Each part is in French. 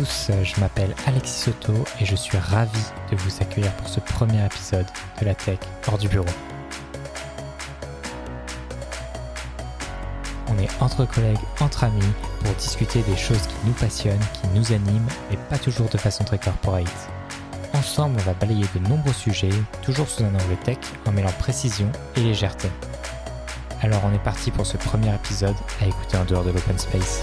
Tous, je m'appelle Alexis Soto et je suis ravi de vous accueillir pour ce premier épisode de la tech hors du bureau. On est entre collègues, entre amis, pour discuter des choses qui nous passionnent, qui nous animent, mais pas toujours de façon très corporate. Ensemble, on va balayer de nombreux sujets, toujours sous un angle tech, en mêlant précision et légèreté. Alors on est parti pour ce premier épisode à écouter en dehors de l'open space.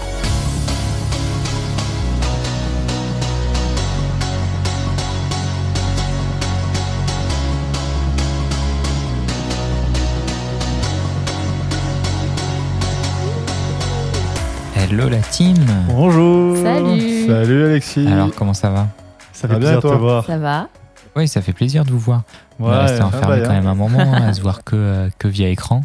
Hello la team Bonjour Salut Salut Alexis Alors comment ça va? Ça fait bien de te voir. Ça va? Oui, ça fait plaisir de vous voir. on est Ouais, resté ah enfermé quand même un moment hein, à se voir que, euh, que via écran.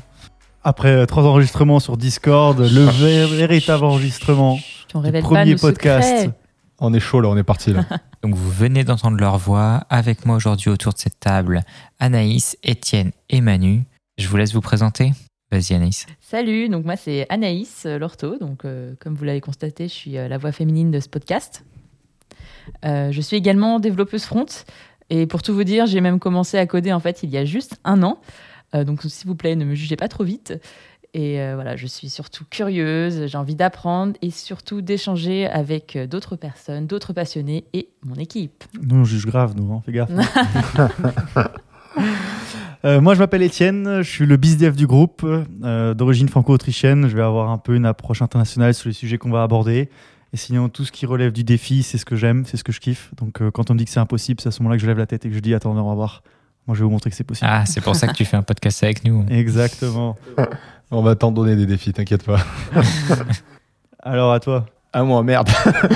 Après euh, trois enregistrements sur Discord, le vé- véritable enregistrement Tu en du pas premier nos podcast. secrets. On est chaud là, on est parti là. Donc vous venez d'entendre leur voix. Avec moi aujourd'hui autour de cette table, Anaïs, Étienne et Manu. Je vous laisse vous présenter. Vas-y Anaïs. Salut, donc moi c'est Anaïs euh, Lorto, donc euh, comme vous l'avez constaté, je suis euh, la voix féminine de ce podcast. Euh, je suis également développeuse front et pour tout vous dire, j'ai même commencé à coder en fait il y a juste un an. Euh, donc s'il vous plaît, ne me jugez pas trop vite. Et euh, voilà, je suis surtout curieuse, j'ai envie d'apprendre et surtout d'échanger avec d'autres personnes, d'autres passionnés et mon équipe. Nous, on juge grave, nous, hein, fais gaffe. Euh, moi, je m'appelle Étienne, je suis le bizdev du groupe, euh, d'origine franco-autrichienne. Je vais avoir un peu une approche internationale sur les sujets qu'on va aborder. Et sinon, tout ce qui relève du défi, c'est ce que j'aime, c'est ce que je kiffe. Donc, euh, quand on me dit que c'est impossible, c'est à ce moment-là que je lève la tête et que je dis Attends, on va voir. Moi, je vais vous montrer que c'est possible. Ah, c'est pour ça que tu fais un podcast avec nous. Exactement. On va t'en donner des défis, t'inquiète pas. Alors, à toi. Ah moi, merde.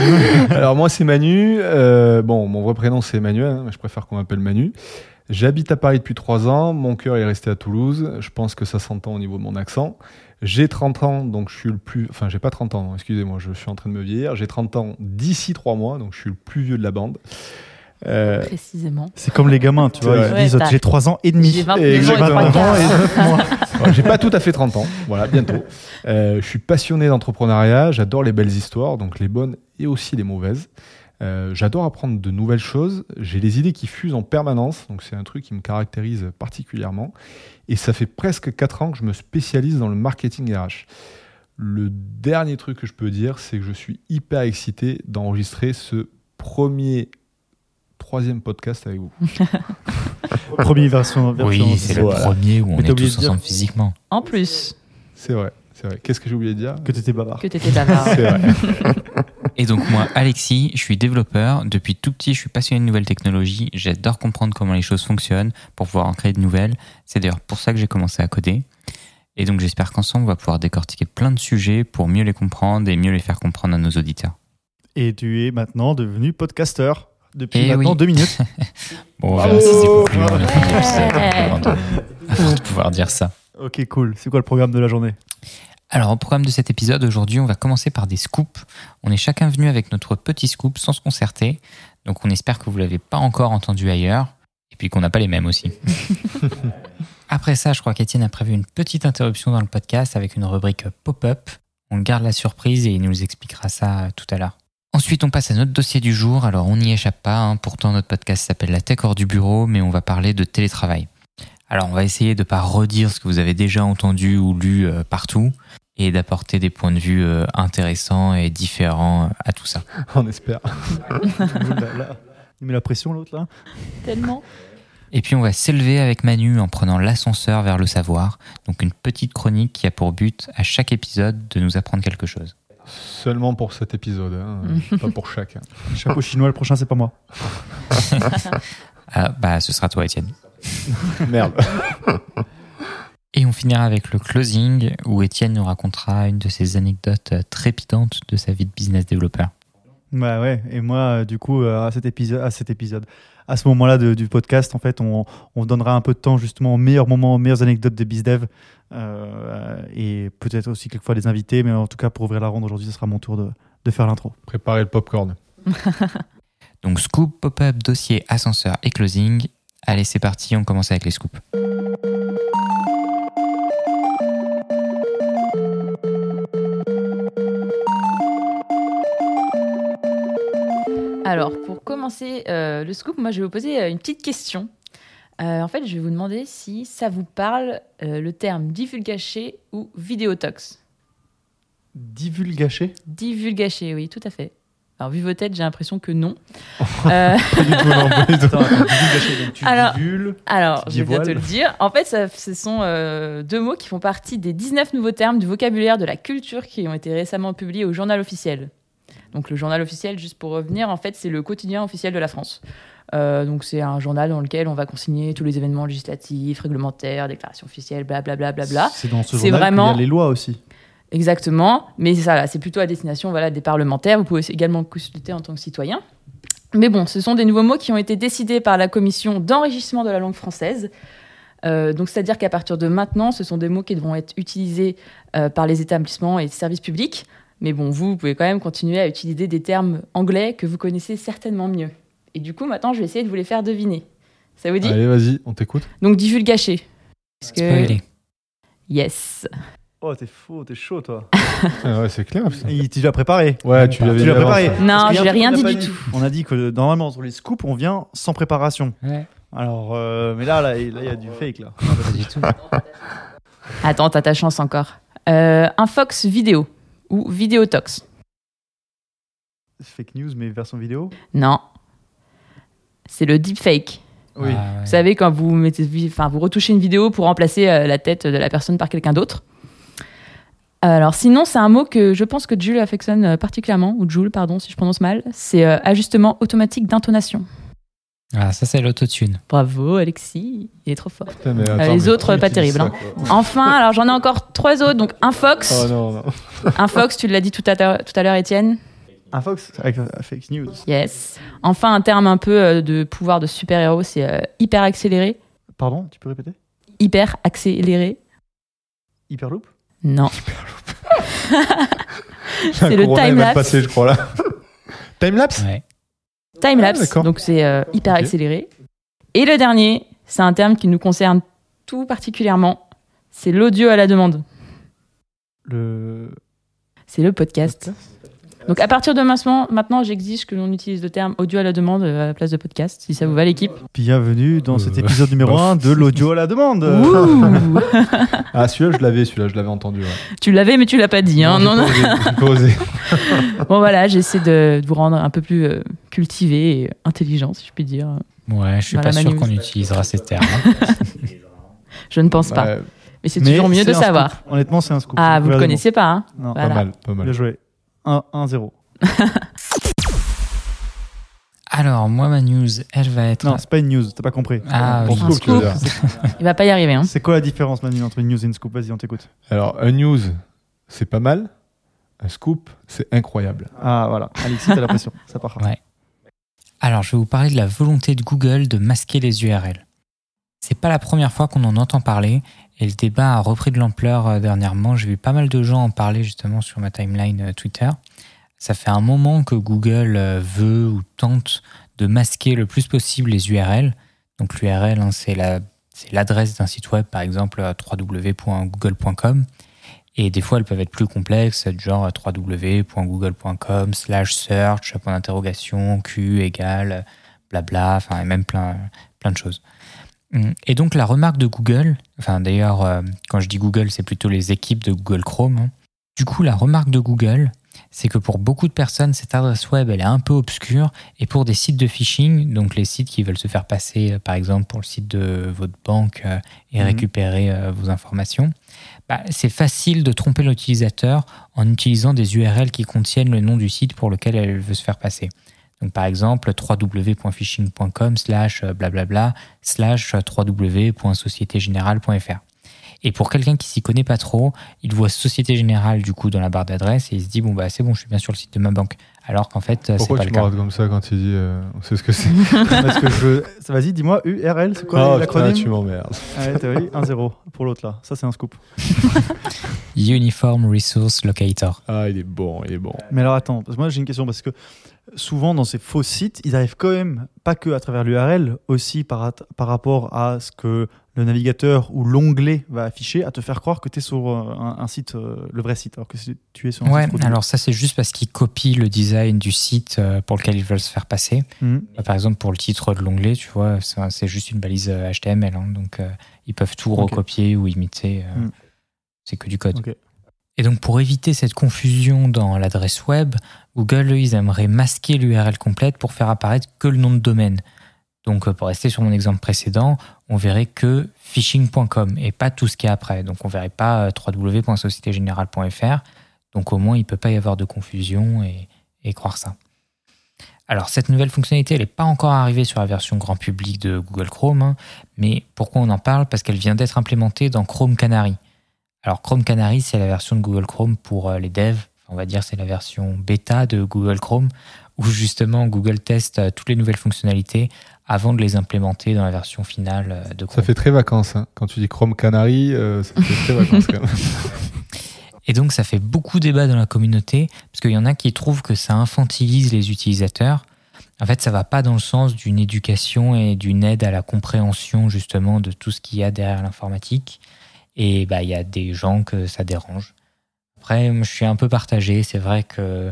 Alors moi c'est Manu. Euh, bon, mon vrai prénom c'est Emmanuel, hein, mais je préfère qu'on m'appelle Manu. J'habite à Paris depuis 3 ans, mon cœur est resté à Toulouse, je pense que ça s'entend au niveau de mon accent. J'ai 30 ans, donc je suis le plus... Enfin, j'ai pas 30 ans, excusez-moi, je suis en train de me vieillir. J'ai 30 ans d'ici 3 mois, donc je suis le plus vieux de la bande. Euh, Précisément. C'est comme les gamins, tu vois. Ils disent Ouais, t'as- J'ai 3 ans et demi. J'ai 29 Et ans et trois 29 ans quarts. et 9 mois. J'ai pas tout à fait 30 ans, voilà, bientôt. Euh, je suis passionné d'entrepreneuriat, j'adore les belles histoires, donc les bonnes et aussi les mauvaises. Euh, j'adore apprendre de nouvelles choses, j'ai les idées qui fusent en permanence, donc c'est un truc qui me caractérise particulièrement. Et ça fait presque 4 ans que je me spécialise dans le marketing RH. Le dernier truc que je peux dire, c'est que je suis hyper excité d'enregistrer ce premier troisième podcast avec vous. Première version. version Oui, c'est le Voilà. premier où on Mais est tous ensemble physiquement. En plus C'est vrai, c'est vrai. Qu'est-ce que j'ai oublié de dire que tu étais bavard. que tu étais bavard. C'est vrai. Et donc moi, Alexis, je suis développeur. Depuis tout petit, je suis passionné de nouvelles technologies. J'adore comprendre comment les choses fonctionnent pour pouvoir en créer de nouvelles. C'est d'ailleurs pour ça que j'ai commencé à coder. Et donc j'espère qu'ensemble, on va pouvoir décortiquer plein de sujets pour mieux les comprendre et mieux les faire comprendre à nos auditeurs. Et tu es maintenant devenu podcasteur depuis Eh maintenant oui. deux minutes. Bon, on verra si c'est de- avant de pouvoir dire ça. ok, cool. C'est quoi le programme de la journée? Alors, au programme de cet épisode, aujourd'hui, on va commencer par des scoops. On est chacun venu avec notre petit scoop sans se concerter. Donc, on espère que vous l'avez pas encore entendu ailleurs. Et puis qu'on n'a pas les mêmes aussi. Après ça, je crois qu'Étienne a prévu une petite interruption dans le podcast avec une rubrique pop-up. On garde la surprise et il nous expliquera ça euh, tout à l'heure. Ensuite, on passe à notre dossier du jour. Alors, on n'y échappe pas. hein. Pourtant, notre podcast s'appelle La Tech hors du bureau, mais on va parler de télétravail. Alors, on va essayer de pas redire ce que vous avez déjà entendu ou lu euh, partout et d'apporter des points de vue euh, intéressants et différents euh, à tout ça. On espère. Il met la pression l'autre là Tellement. Et puis on va s'élever avec Manu en prenant l'ascenseur vers le savoir, donc une petite chronique qui a pour but à chaque épisode de nous apprendre quelque chose. Seulement pour cet épisode, hein, pas pour chacun. Chapeau chinois, le prochain c'est pas moi. Ah bah ce sera toi Étienne. Merde. Et on finira avec le closing où Étienne nous racontera une de ses anecdotes euh, trépidantes de sa vie de business développeur. Bah ouais, et moi, euh, du coup, euh, à cet épisode, à cet épisode, à ce moment-là du podcast, en fait, on, on donnera un peu de temps justement aux meilleurs moments, aux meilleures anecdotes de BizDev, euh, et peut-être aussi quelquefois des invités, mais en tout cas, pour ouvrir la ronde aujourd'hui, ce sera mon tour de, de faire l'intro. Préparez le popcorn. Donc scoop, pop-up, dossier, ascenseur et closing. Allez c'est parti, on commence avec les scoops. Alors, pour commencer euh, le scoop, moi, je vais vous poser euh, une petite question. Euh, en fait, je vais vous demander si ça vous parle euh, le terme divulgaché ou vidéotox. Divulgaché? Divulgaché, oui, tout à fait. Alors, vu vos têtes, j'ai l'impression que non. Euh, Pas du tout, non. Attends, tu Alors- divules. Alors, Tu je vais bien te le dire. En fait, ça- ce sont euh, deux mots qui font partie des 19 nouveaux termes du vocabulaire de la culture qui ont été récemment publiés au journal officiel. Donc, le journal officiel, juste pour revenir, en fait, c'est le quotidien officiel de la France. Euh, donc, c'est un journal dans lequel on va consigner tous les événements législatifs, réglementaires, déclarations officielles, blablabla. Bla, bla, bla. C'est dans ce journal vraiment- qu'il y a les lois aussi. Exactement, mais c'est ça, là, c'est plutôt à destination voilà, des parlementaires. Vous pouvez également consulter en tant que citoyen. Mais bon, ce sont des nouveaux mots qui ont été décidés par la commission d'enrichissement de la langue française. Euh, donc, c'est-à-dire qu'à partir de maintenant, ce sont des mots qui devront être utilisés euh, par les établissements et les services publics. Mais bon, vous, vous pouvez quand même continuer à utiliser des termes anglais que vous connaissez certainement mieux. Et du coup, maintenant, je vais essayer de vous les faire deviner. Ça vous dit? Allez, vas-y, on t'écoute. Donc, que... Spoiler. Yes. Oh, t'es faux, t'es chaud, toi. Ah ouais, c'est clair. Il- tu l'as préparé. Ouais, tu l'avais Tu dit l'as avant. préparé. Non, Parce qu'il y a je un l'ai truc rien qu'on dit n'a du pas tout. On a dit que normalement, sur les scoops, on vient sans préparation. Ouais, Alors, euh, mais là, là, là, il y a du fake, là. pas du tout. Attends, t'as ta chance encore. Euh, un Fox vidéo ou Vidéotox. Fake news, mais version vidéo? Non. C'est le deepfake. Oui. Ah, ouais. Vous savez, quand vous, mettez, enfin, vous retouchez une vidéo pour remplacer euh, la tête de la personne par quelqu'un d'autre. Alors, sinon, c'est un mot que je pense que Jules affectionne euh, particulièrement, ou Jules, pardon, si je prononce mal. C'est euh, ajustement automatique d'intonation. Ah, ça, c'est l'autotune. Bravo, Alexis. Il est trop fort. Putain, mais Euh, les mais autres, pas utilise terrible, ça, hein. Enfin, alors j'en ai encore trois autres. Donc, un Fox. Oh non, non. Un Fox, tu l'as dit tout à l'heure, tout à l'heure, Étienne. Un Fox avec fake news. Yes. Enfin, un terme un peu euh, de pouvoir de super-héros, c'est euh, hyper accéléré. Pardon, tu peux répéter? Hyper accéléré. Hyperloop? Non. C'est le time-lapse. passer, je crois, là. Timelapse Ouais. Time Ah, lapse. d'accord. donc c'est euh, hyper accéléré. Et le dernier, c'est un terme qui nous concerne tout particulièrement. C'est l'audio à la demande. Le. C'est le podcast? Donc à partir de maintenant, maintenant j'exige que l'on utilise le terme audio à la demande euh, à la place de podcast, si ça vous va l'équipe. Bienvenue dans cet épisode numéro bof. 1 de l'audio à la demande. Ouh Ah, celui-là, je l'avais, celui-là, je l'avais entendu. ouais. tu l'avais mais tu l'as pas dit. Hein, non, non. osé, j'ai pas osé. Bon voilà, j'essaie de, vous rendre un peu plus euh, cultivé et intelligent, si je puis dire. Ouais, je suis Voilà, pas sûr qu'on utilisera ces termes. hein. Je ne pense pas. Ouais, Mais c'est toujours mieux de savoir. scoop. Honnêtement, c'est un scoop. Ah, vous le vraiment- connaissiez pas, hein Non. Voilà. Pas mal, pas Bien mal. joué. 1-0. Alors, moi, ma news, elle va être. Non, c'est pas une news, t'as pas compris. Ah, oui. Scoop, scoop. Il va pas y arriver. Hein. C'est quoi la différence, Manu, entre une news et une scoop? Vas-y, on t'écoute. Alors, un news, c'est pas mal. Un scoop, c'est incroyable. Ah, voilà. Alexis, t'as la pression. Ça part. Ouais. Alors, je vais vous parler de la volonté de Google de masquer les URL. C'est pas la première fois qu'on en entend parler et le débat a repris de l'ampleur euh, dernièrement. J'ai vu pas mal de gens en parler justement sur ma timeline euh, Twitter. Ça fait un moment que Google euh, veut ou tente de masquer le plus possible les URL. Donc l'URL, hein, c'est la- l'adresse d'un site web, par exemple www.google.com. Et des fois, elles peuvent être plus complexes, du genre www.google.com slash search, point d'interrogation, Q égale, blabla, enfin, et même plein, plein de choses. Hum, Et donc, la remarque de Google, enfin, d'ailleurs, euh, quand je dis Google, c'est plutôt les équipes de Google Chrome. hein. Du coup, la remarque de Google, c'est que pour beaucoup de personnes, cette adresse web, elle est un peu obscure. Et pour des sites de phishing, donc les sites qui veulent se faire passer, euh, par exemple, pour le site de votre banque euh, et Mhm. récupérer euh, vos informations, bah, c'est facile de tromper l'utilisateur en utilisant des URL qui contiennent le nom du site pour lequel elle veut se faire passer. Donc par exemple www.phishing.com slash euh, blablabla slash www.sociétégénérale.fr. Et pour quelqu'un qui s'y connaît pas trop, il voit Société Générale du coup dans la barre d'adresse et il se dit bon bah c'est bon je suis bien sur le site de ma banque. Alors qu'en fait euh, c'est Pourquoi pas tu le me cas. regardes comme ça quand il dit euh, on sait ce que c'est? Je Vas-y, dis-moi, URL, c'est quoi Oh, l'acronyme? tu m'emmerdes. Ah ouais, t'as vu 1-0 pour l'autre là. Ça, c'est un scoop. Uniform Resource Locator. Ah, il est bon, il est bon. Mais alors attends, parce que moi j'ai une question parce que souvent dans ces faux sites, ils arrivent quand même pas que à travers l'URL, aussi par, par rapport à ce que le navigateur ou l'onglet va afficher à te faire croire que tu es sur euh, un, un site, euh, le vrai site, alors que tu es sur un Ouais, site alors ça c'est juste parce qu'ils copient le design du site euh, pour lequel ils veulent se faire passer. Mhm. Bah, Par exemple, pour le titre de l'onglet, tu vois, c'est juste une balise HTML, hein, donc euh, ils peuvent tout recopier ou imiter. euh, Mm. C'est que du code. Et donc, pour éviter cette confusion dans l'adresse web, Google, ils aimeraient masquer l'URL complète pour faire apparaître que le nom de domaine. Donc, euh, pour rester sur mon exemple précédent, on verrait que phishing.com et pas tout ce qui est après. Donc, on verrait pas euh, www.sociétégénérale.fr. Donc, au moins, il peut pas y avoir de confusion et, et croire ça. Alors, cette nouvelle fonctionnalité, elle n'est pas encore arrivée sur la version grand public de Google Chrome. hein. mais pourquoi on en parle? Parce qu'elle vient d'être implémentée dans Chrome Canary. Alors, Chrome Canary, c'est la version de Google Chrome pour euh, les devs. On va dire c'est la version bêta de Google Chrome, où justement Google teste euh, toutes les nouvelles fonctionnalités avant de les implémenter dans la version finale euh, de Chrome. Ça fait très vacances. hein. Quand tu dis Chrome Canary, euh, ça fait très vacances quand même. Et donc, ça fait beaucoup débat dans la communauté, parce qu'il y en a qui trouvent que ça infantilise les utilisateurs. En fait, ça va pas dans le sens d'une éducation et d'une aide à la compréhension, justement, de tout ce qu'il y a derrière l'informatique. Et bah, il y a des gens que ça dérange. Après, je suis un peu partagé. C'est vrai que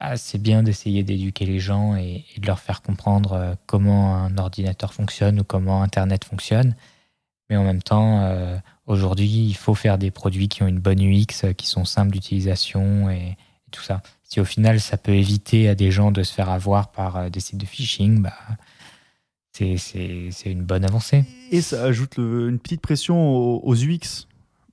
bah, c'est bien d'essayer d'éduquer les gens et, de leur faire comprendre euh, comment un ordinateur fonctionne ou comment Internet fonctionne. Mais en même temps, euh, aujourd'hui, il faut faire des produits qui ont une bonne UX, euh, qui sont simples d'utilisation et, tout ça. Si au final, ça peut éviter à des gens de se faire avoir par des sites de phishing, bah, c'est- une bonne avancée. Et ça ajoute une petite pression aux UX.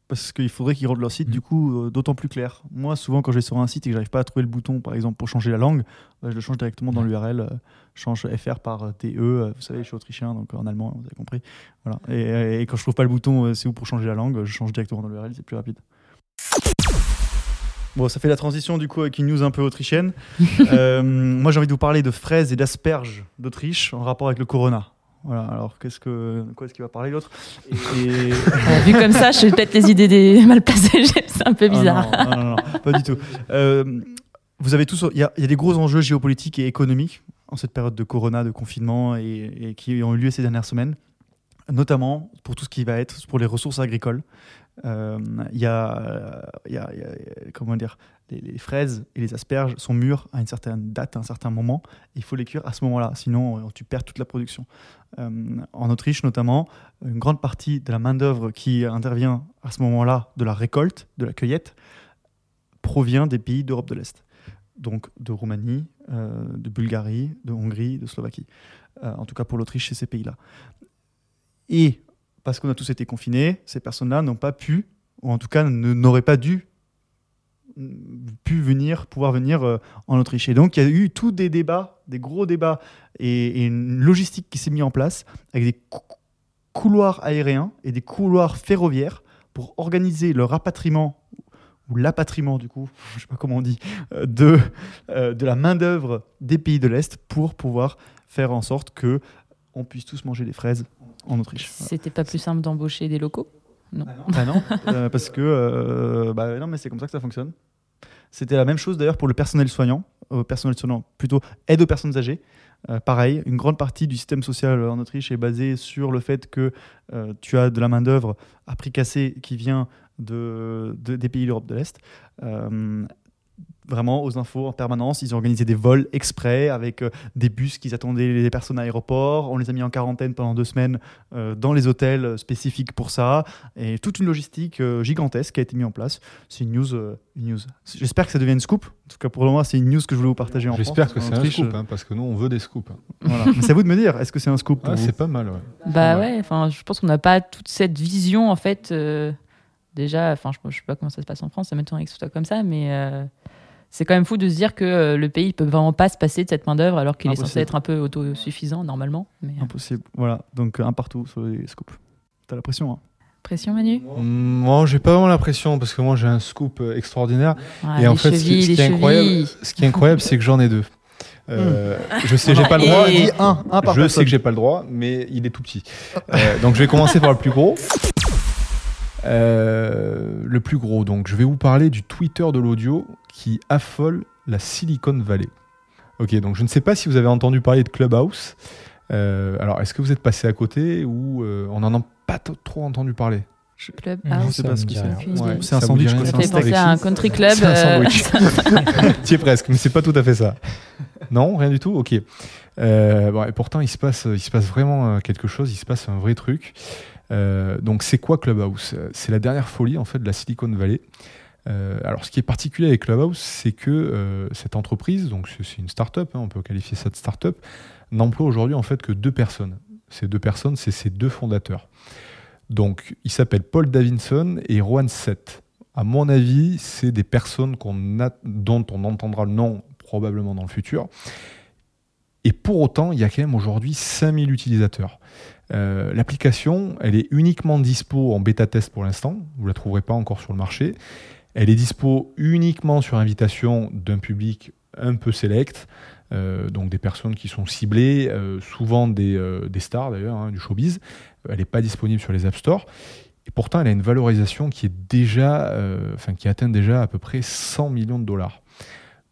Parce qu'il faudrait qu'ils rendent leur site Mhm. du coup euh, d'autant plus clair. Moi, souvent, quand je vais sur un site et que j'arrive pas à trouver le bouton, par exemple, pour changer la langue, bah, je le change directement dans l'URL. euh, je change FR par euh, TE. euh, Vous savez, je suis autrichien, donc en allemand, vous avez compris. Voilà. Et, et quand je trouve pas le bouton, euh, c'est où pour changer la langue, je change directement dans l'URL, c'est plus rapide. Bon, ça fait la transition du coup avec une news un peu autrichienne. Euh, moi, j'ai envie de vous parler de fraises et d'asperges d'Autriche en rapport avec le corona. Voilà, alors qu'est-ce que, quoi est-ce qu'il va parler l'autre Et- Euh, vu comme ça, je sais peut-être les idées des mal placées. C'est un peu bizarre. Ah non, non, non, non, pas du tout. Euh, vous avez tous, il y, a- il y a des gros enjeux géopolitiques et économiques en cette période de corona, de confinement et, et qui ont eu lieu ces dernières semaines, notamment pour tout ce qui va être pour les ressources agricoles. Euh, Il y, il y a- il y a- comment dire, les, fraises et les asperges sont mûres à une certaine date, à un certain moment. Il faut les cuire à ce moment-là, sinon euh, tu perds toute la production. Euh, en Autriche notamment, une grande partie de la main-d'œuvre qui intervient à ce moment-là de la récolte, de la cueillette, provient des pays d'Europe de l'Est. Donc de Roumanie, euh, de Bulgarie, de Hongrie, de Slovaquie. En tout cas pour l'Autriche, c'est ces pays-là. Et parce qu'on a tous été confinés, ces personnes-là n'ont pas pu, ou en tout cas n'auraient pas dû pu venir, pouvoir venir euh, en Autriche. Et donc il y a eu tous des débats, des gros débats, et, et une logistique qui s'est mise en place avec des cou- couloirs aériens et des couloirs ferroviaires pour organiser le rapatriement ou l'apatriement du coup, je sais pas comment on dit, euh, de, euh, de la main-d'œuvre des pays de l'Est pour pouvoir faire en sorte que on puisse tous manger des fraises en Autriche. C'était pas plus simple d'embaucher des locaux? Ah non, euh, parce que bah non, mais c'est comme ça que ça fonctionne. C'était la même chose d'ailleurs pour le personnel soignant, euh, personnel soignant plutôt aide aux personnes âgées. Euh, pareil, une grande partie du système social en Autriche est basée sur le fait que euh, tu as de la main d'œuvre à prix cassé qui vient de- des pays d'Europe de l'Est. Vraiment aux infos en permanence. Ils ont organisé des vols exprès avec euh, des bus qui attendaient les personnes à l'aéroport. On les a mis en quarantaine pendant deux semaines euh, dans les hôtels euh, spécifiques pour ça. Et toute une logistique euh, gigantesque qui a été mise en place. C'est une news. euh, une news. J'espère que ça devient une scoop. En tout cas, pour le moment, c'est une news que je voulais vous partager en J'espère France. que En c'est un scoop, hein, parce que nous, on veut des scoops. hein. voilà. Mais c'est à vous de me dire, est-ce que c'est un scoop pour Ah, vous c'est pas mal, ouais. Bah Ouais. ouais, enfin, je pense qu'on n'a pas toute cette vision en fait. euh, déjà, enfin, je, je sais pas comment ça se passe en France, ça m'étonnerait que ce soit comme ça, mais euh, c'est quand même fou de se dire que euh, le pays peut vraiment pas se passer de cette main d'œuvre alors qu'il est censé être un peu autosuffisant normalement. Mais euh, Impossible. Voilà. Donc, un partout sur les scoops. T'as la pression, hein pression, Manu? Mm, Moi, j'ai pas vraiment l'impression, parce que moi, j'ai un scoop euh, extraordinaire. Ah, Et en fait, ce qui, ce est incroyable, ce qui est incroyable, c'est que j'en ai deux. Euh, Je sais, j'ai pas le Et- droit. Dis un, un par Je sais personne. que j'ai pas le droit, mais il est tout petit. Euh, donc je vais commencer par le plus gros. Euh, le plus gros, donc je vais vous parler du Twitter de l'audio qui affole la Silicon Valley. Ok, donc je ne sais pas si vous avez entendu parler de Clubhouse. Euh, alors, est-ce que vous êtes passé à côté ou euh, on en a pas trop entendu parler? Club Non, House. Je sais pas ce que c'est. Ouais, un sandwich, Ça fait un penser steak. à un country club. C'est un euh, sandwich. Tu es presque, mais c'est pas tout à fait ça. Non, rien du tout. Ok. Euh, bon, et pourtant, il se passe, il se passe vraiment quelque chose. Il se passe un vrai truc. Euh, donc, c'est quoi Clubhouse? C'est la dernière folie en fait de la Silicon Valley. Euh, alors, ce qui est particulier avec Clubhouse, c'est que euh, cette entreprise, donc c'est une start-up, hein, on peut qualifier ça de start-up, n'emploie aujourd'hui en fait que deux personnes. Ces deux personnes, c'est ces deux fondateurs. Donc, ils s'appellent Paul Davidson et Rowan Seth. À mon avis, c'est des personnes dont on entendra le nom probablement dans le futur. Et pour autant, il y a quand même aujourd'hui 5000 utilisateurs. Euh, L'application, elle est uniquement dispo en bêta test pour l'instant. Vous ne la trouverez pas encore sur le marché. Elle est dispo uniquement sur invitation d'un public un peu select, euh, donc des personnes qui sont ciblées, euh, souvent des, euh, des stars d'ailleurs, hein, du showbiz. Elle n'est pas disponible sur les App Store. Et pourtant, elle a une valorisation qui est déjà, euh, enfin, qui atteint déjà à peu près 100 millions de dollars.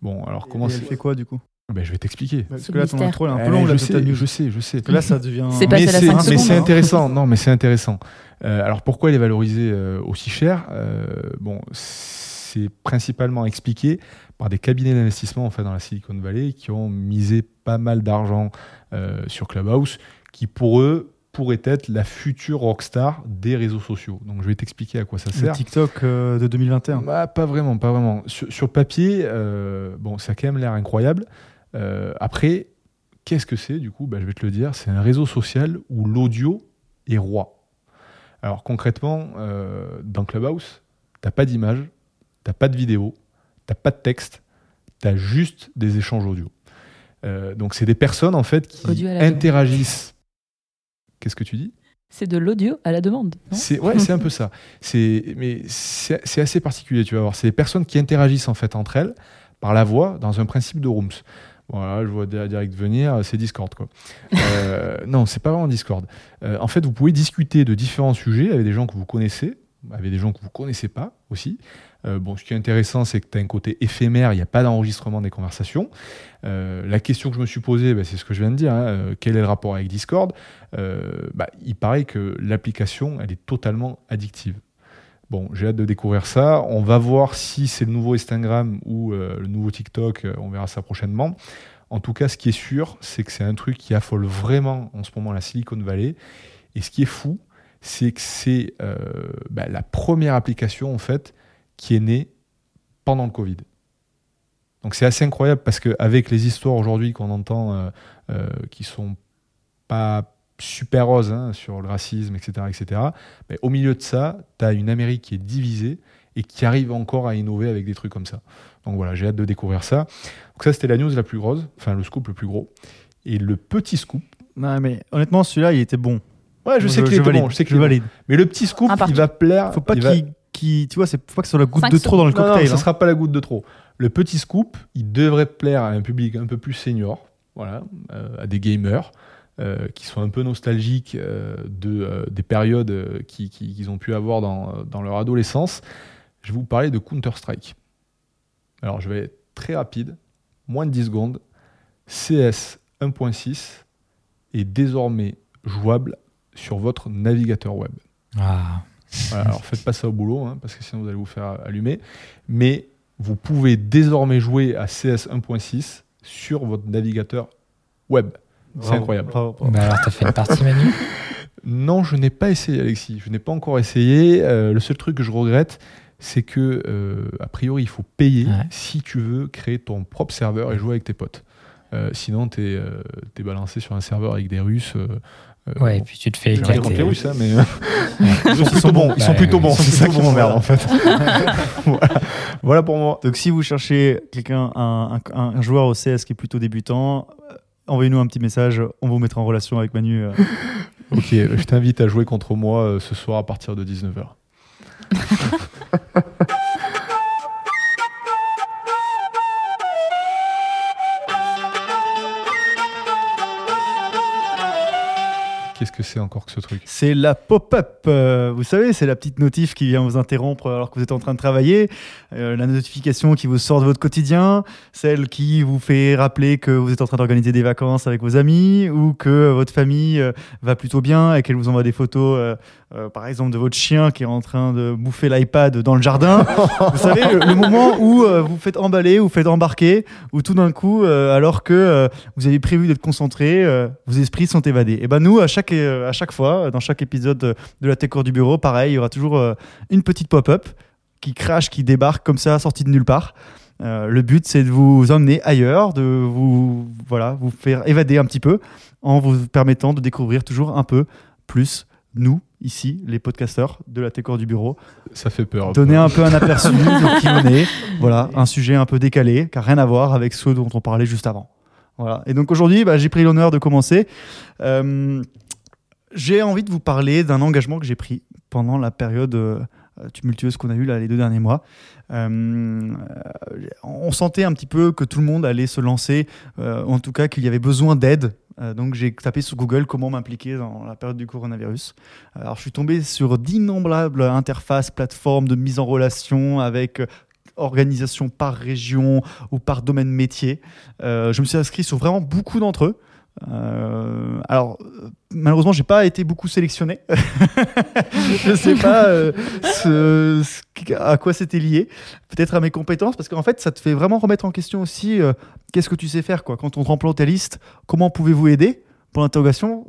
Bon, alors comment Et elle fait quoi du coup? Ben, Je vais t'expliquer. Parce C'est que là, le ton intro est un peu Eh, longue, je, là, sais, je sais, je sais. Parce que là, ça devient. C'est passé mais la c'est, mais c'est hein. intéressant. Non, mais c'est intéressant. Euh, alors pourquoi elle est valorisée euh, aussi cher Euh, Bon, c'est principalement expliqué par des cabinets d'investissement en fait dans la Silicon Valley qui ont misé pas mal d'argent euh, sur Clubhouse, qui pour eux pourrait être la future rockstar des réseaux sociaux. Donc je vais t'expliquer à quoi ça Le sert. TikTok euh, de 2021. Bah, pas vraiment, pas vraiment. Sur, sur papier, euh, bon, ça a quand même l'air incroyable. Euh, après, qu'est-ce que c'est du coup bah, Je vais te le dire. C'est un réseau social où l'audio est roi. Alors concrètement, euh, dans Clubhouse, t'as pas d'image, t'as pas de vidéo, t'as pas de texte, t'as juste des échanges audio. Euh, donc c'est des personnes en fait qui interagissent. Qu'est-ce que tu dis? C'est de l'audio à la demande. c'est ouais, c'est un peu ça. C'est mais c'est assez particulier, tu vas voir. C'est des personnes qui interagissent en fait entre elles par la voix dans un principe de rooms. Voilà, je vois Di- direct venir, c'est Discord quoi. Euh, non, c'est pas vraiment Discord. Euh, en fait, vous pouvez discuter de différents sujets avec des gens que vous connaissez, avec des gens que vous connaissez pas aussi. Euh, bon, ce qui est intéressant, c'est que tu as un côté éphémère, il n'y a pas d'enregistrement des conversations. Euh, la question que je me suis posée, bah, c'est ce que je viens de dire. hein, euh, quel est le rapport avec Discord? Euh, bah, Il paraît que l'application, elle est totalement addictive. Bon, j'ai hâte de découvrir ça. On va voir si c'est le nouveau Instagram ou euh, le nouveau TikTok. euh, On verra ça prochainement. En tout cas, ce qui est sûr, c'est que c'est un truc qui affole vraiment en ce moment la Silicon Valley. Et ce qui est fou, c'est que c'est euh, bah, la première application en fait qui est née pendant le Covid. Donc c'est assez incroyable parce qu'avec les histoires aujourd'hui qu'on entend euh, qui sont pas super roses hein, sur le racisme, etc., etc., mais au milieu de ça, tu as une Amérique qui est divisée et qui arrive encore à innover avec des trucs comme ça. Donc voilà, j'ai hâte de découvrir ça. Donc ça, c'était la news la plus grosse, enfin le scoop le plus gros. Et le petit scoop, Non, mais honnêtement, celui-là, il était bon. ouais, je sais qu'il est valide, bon, je sais qu'il est bon. valide. Mais le petit scoop, il va plaire. Faut pas va- qu'il, tu vois, c'est faut pas que ce soit la goutte Cinq de trop dans le Non, non, cocktail. ça hein. sera pas la goutte de trop. Le petit scoop, il devrait plaire à un public un peu plus senior, voilà, euh, à des gamers euh, qui sont un peu nostalgiques euh, de, euh, des périodes qui- qui- qu'ils ont pu avoir dans, dans leur adolescence. Je vais vous parler de Counter-Strike. Alors, je vais être très rapide, moins de 10 secondes. CS 1.6 est désormais jouable sur votre navigateur web. Ah, Voilà, alors faites pas ça au boulot, hein, parce que sinon vous allez vous faire allumer. Mais vous pouvez désormais jouer à CS 1.6 sur votre navigateur web. C'est incroyable. bravo, bravo. bah alors t'as fait une partie Manu? Non, je n'ai pas essayé, Alexis. Je n'ai pas encore essayé. Euh, le seul truc que je regrette, c'est que, euh, a priori, il faut payer Ouais. si tu veux créer ton propre serveur et jouer avec tes potes. Euh, sinon, tu es, balancé sur un serveur avec des Russes. Ouais, et puis tu te fais je vais rien contre les éclater. Russes, hein, mais ils sont plutôt bons. Ils sont plutôt bons. C'est ça qui m'emmerde en fait. voilà. Voilà pour moi. Donc, si vous cherchez quelqu'un, un, un- un joueur au CS qui est plutôt débutant, euh, envoyez-nous un petit message. On vous mettra en relation avec Manu. euh. Ok, je t'invite à jouer contre moi euh, ce soir à partir de 19h. c'est encore que ce truc C'est la pop-up. Euh, vous savez, c'est la petite notif qui vient vous interrompre alors que vous êtes en train de travailler. Euh, la notification qui vous sort de votre quotidien. Celle qui vous fait rappeler que vous êtes en train d'organiser des vacances avec vos amis ou que votre famille euh, va plutôt bien et qu'elle vous envoie des photos, euh, par exemple, de votre chien qui est en train de bouffer l'iPad dans le jardin. vous savez, le, moment où euh, vous faites emballer, vous faites embarquer, où tout d'un coup, euh, alors que euh, vous avez prévu d'être concentré, vos esprits sont évadés. Et ben nous, à chaque, à chaque fois, dans chaque épisode de, la Tech du bureau, pareil, il y aura toujours une petite pop-up qui crache, qui débarque comme ça, sortie de nulle part. Le but, c'est de vous emmener ailleurs, de vous, voilà, vous faire évader un petit peu, en vous permettant de découvrir toujours un peu plus nous, ici, les podcasteurs de la Tech du bureau, Ça fait peur. donner un peu un aperçu de qui on est. Voilà, un sujet un peu décalé, qui n'a rien à voir avec ceux dont on parlait juste avant. Voilà. Et donc aujourd'hui, bah, j'ai pris l'honneur de commencer. Euh, j'ai envie de vous parler d'un engagement que j'ai pris pendant la période euh, tumultueuse qu'on a eue là, les deux derniers mois. Euh, euh, on sentait un petit peu que tout le monde allait se lancer, euh, en tout cas qu'il y avait besoin d'aide. Euh, donc j'ai tapé sur Google comment m'impliquer dans la période du coronavirus. Alors je suis tombé sur d'innombrables interfaces, plateformes de mise en relation avec euh, organisation par région ou par domaine métier. Euh, je me suis inscrit sur vraiment beaucoup d'entre eux. Euh, alors, euh, malheureusement, j'ai pas été beaucoup sélectionné. je sais pas euh, à quoi c'était lié. Peut-être à mes compétences, parce qu'en fait, ça te fait vraiment remettre en question aussi euh, qu'est-ce que tu sais faire, quoi. Quand on te remplit ta liste, comment pouvez-vous aider? Pour l'interrogation,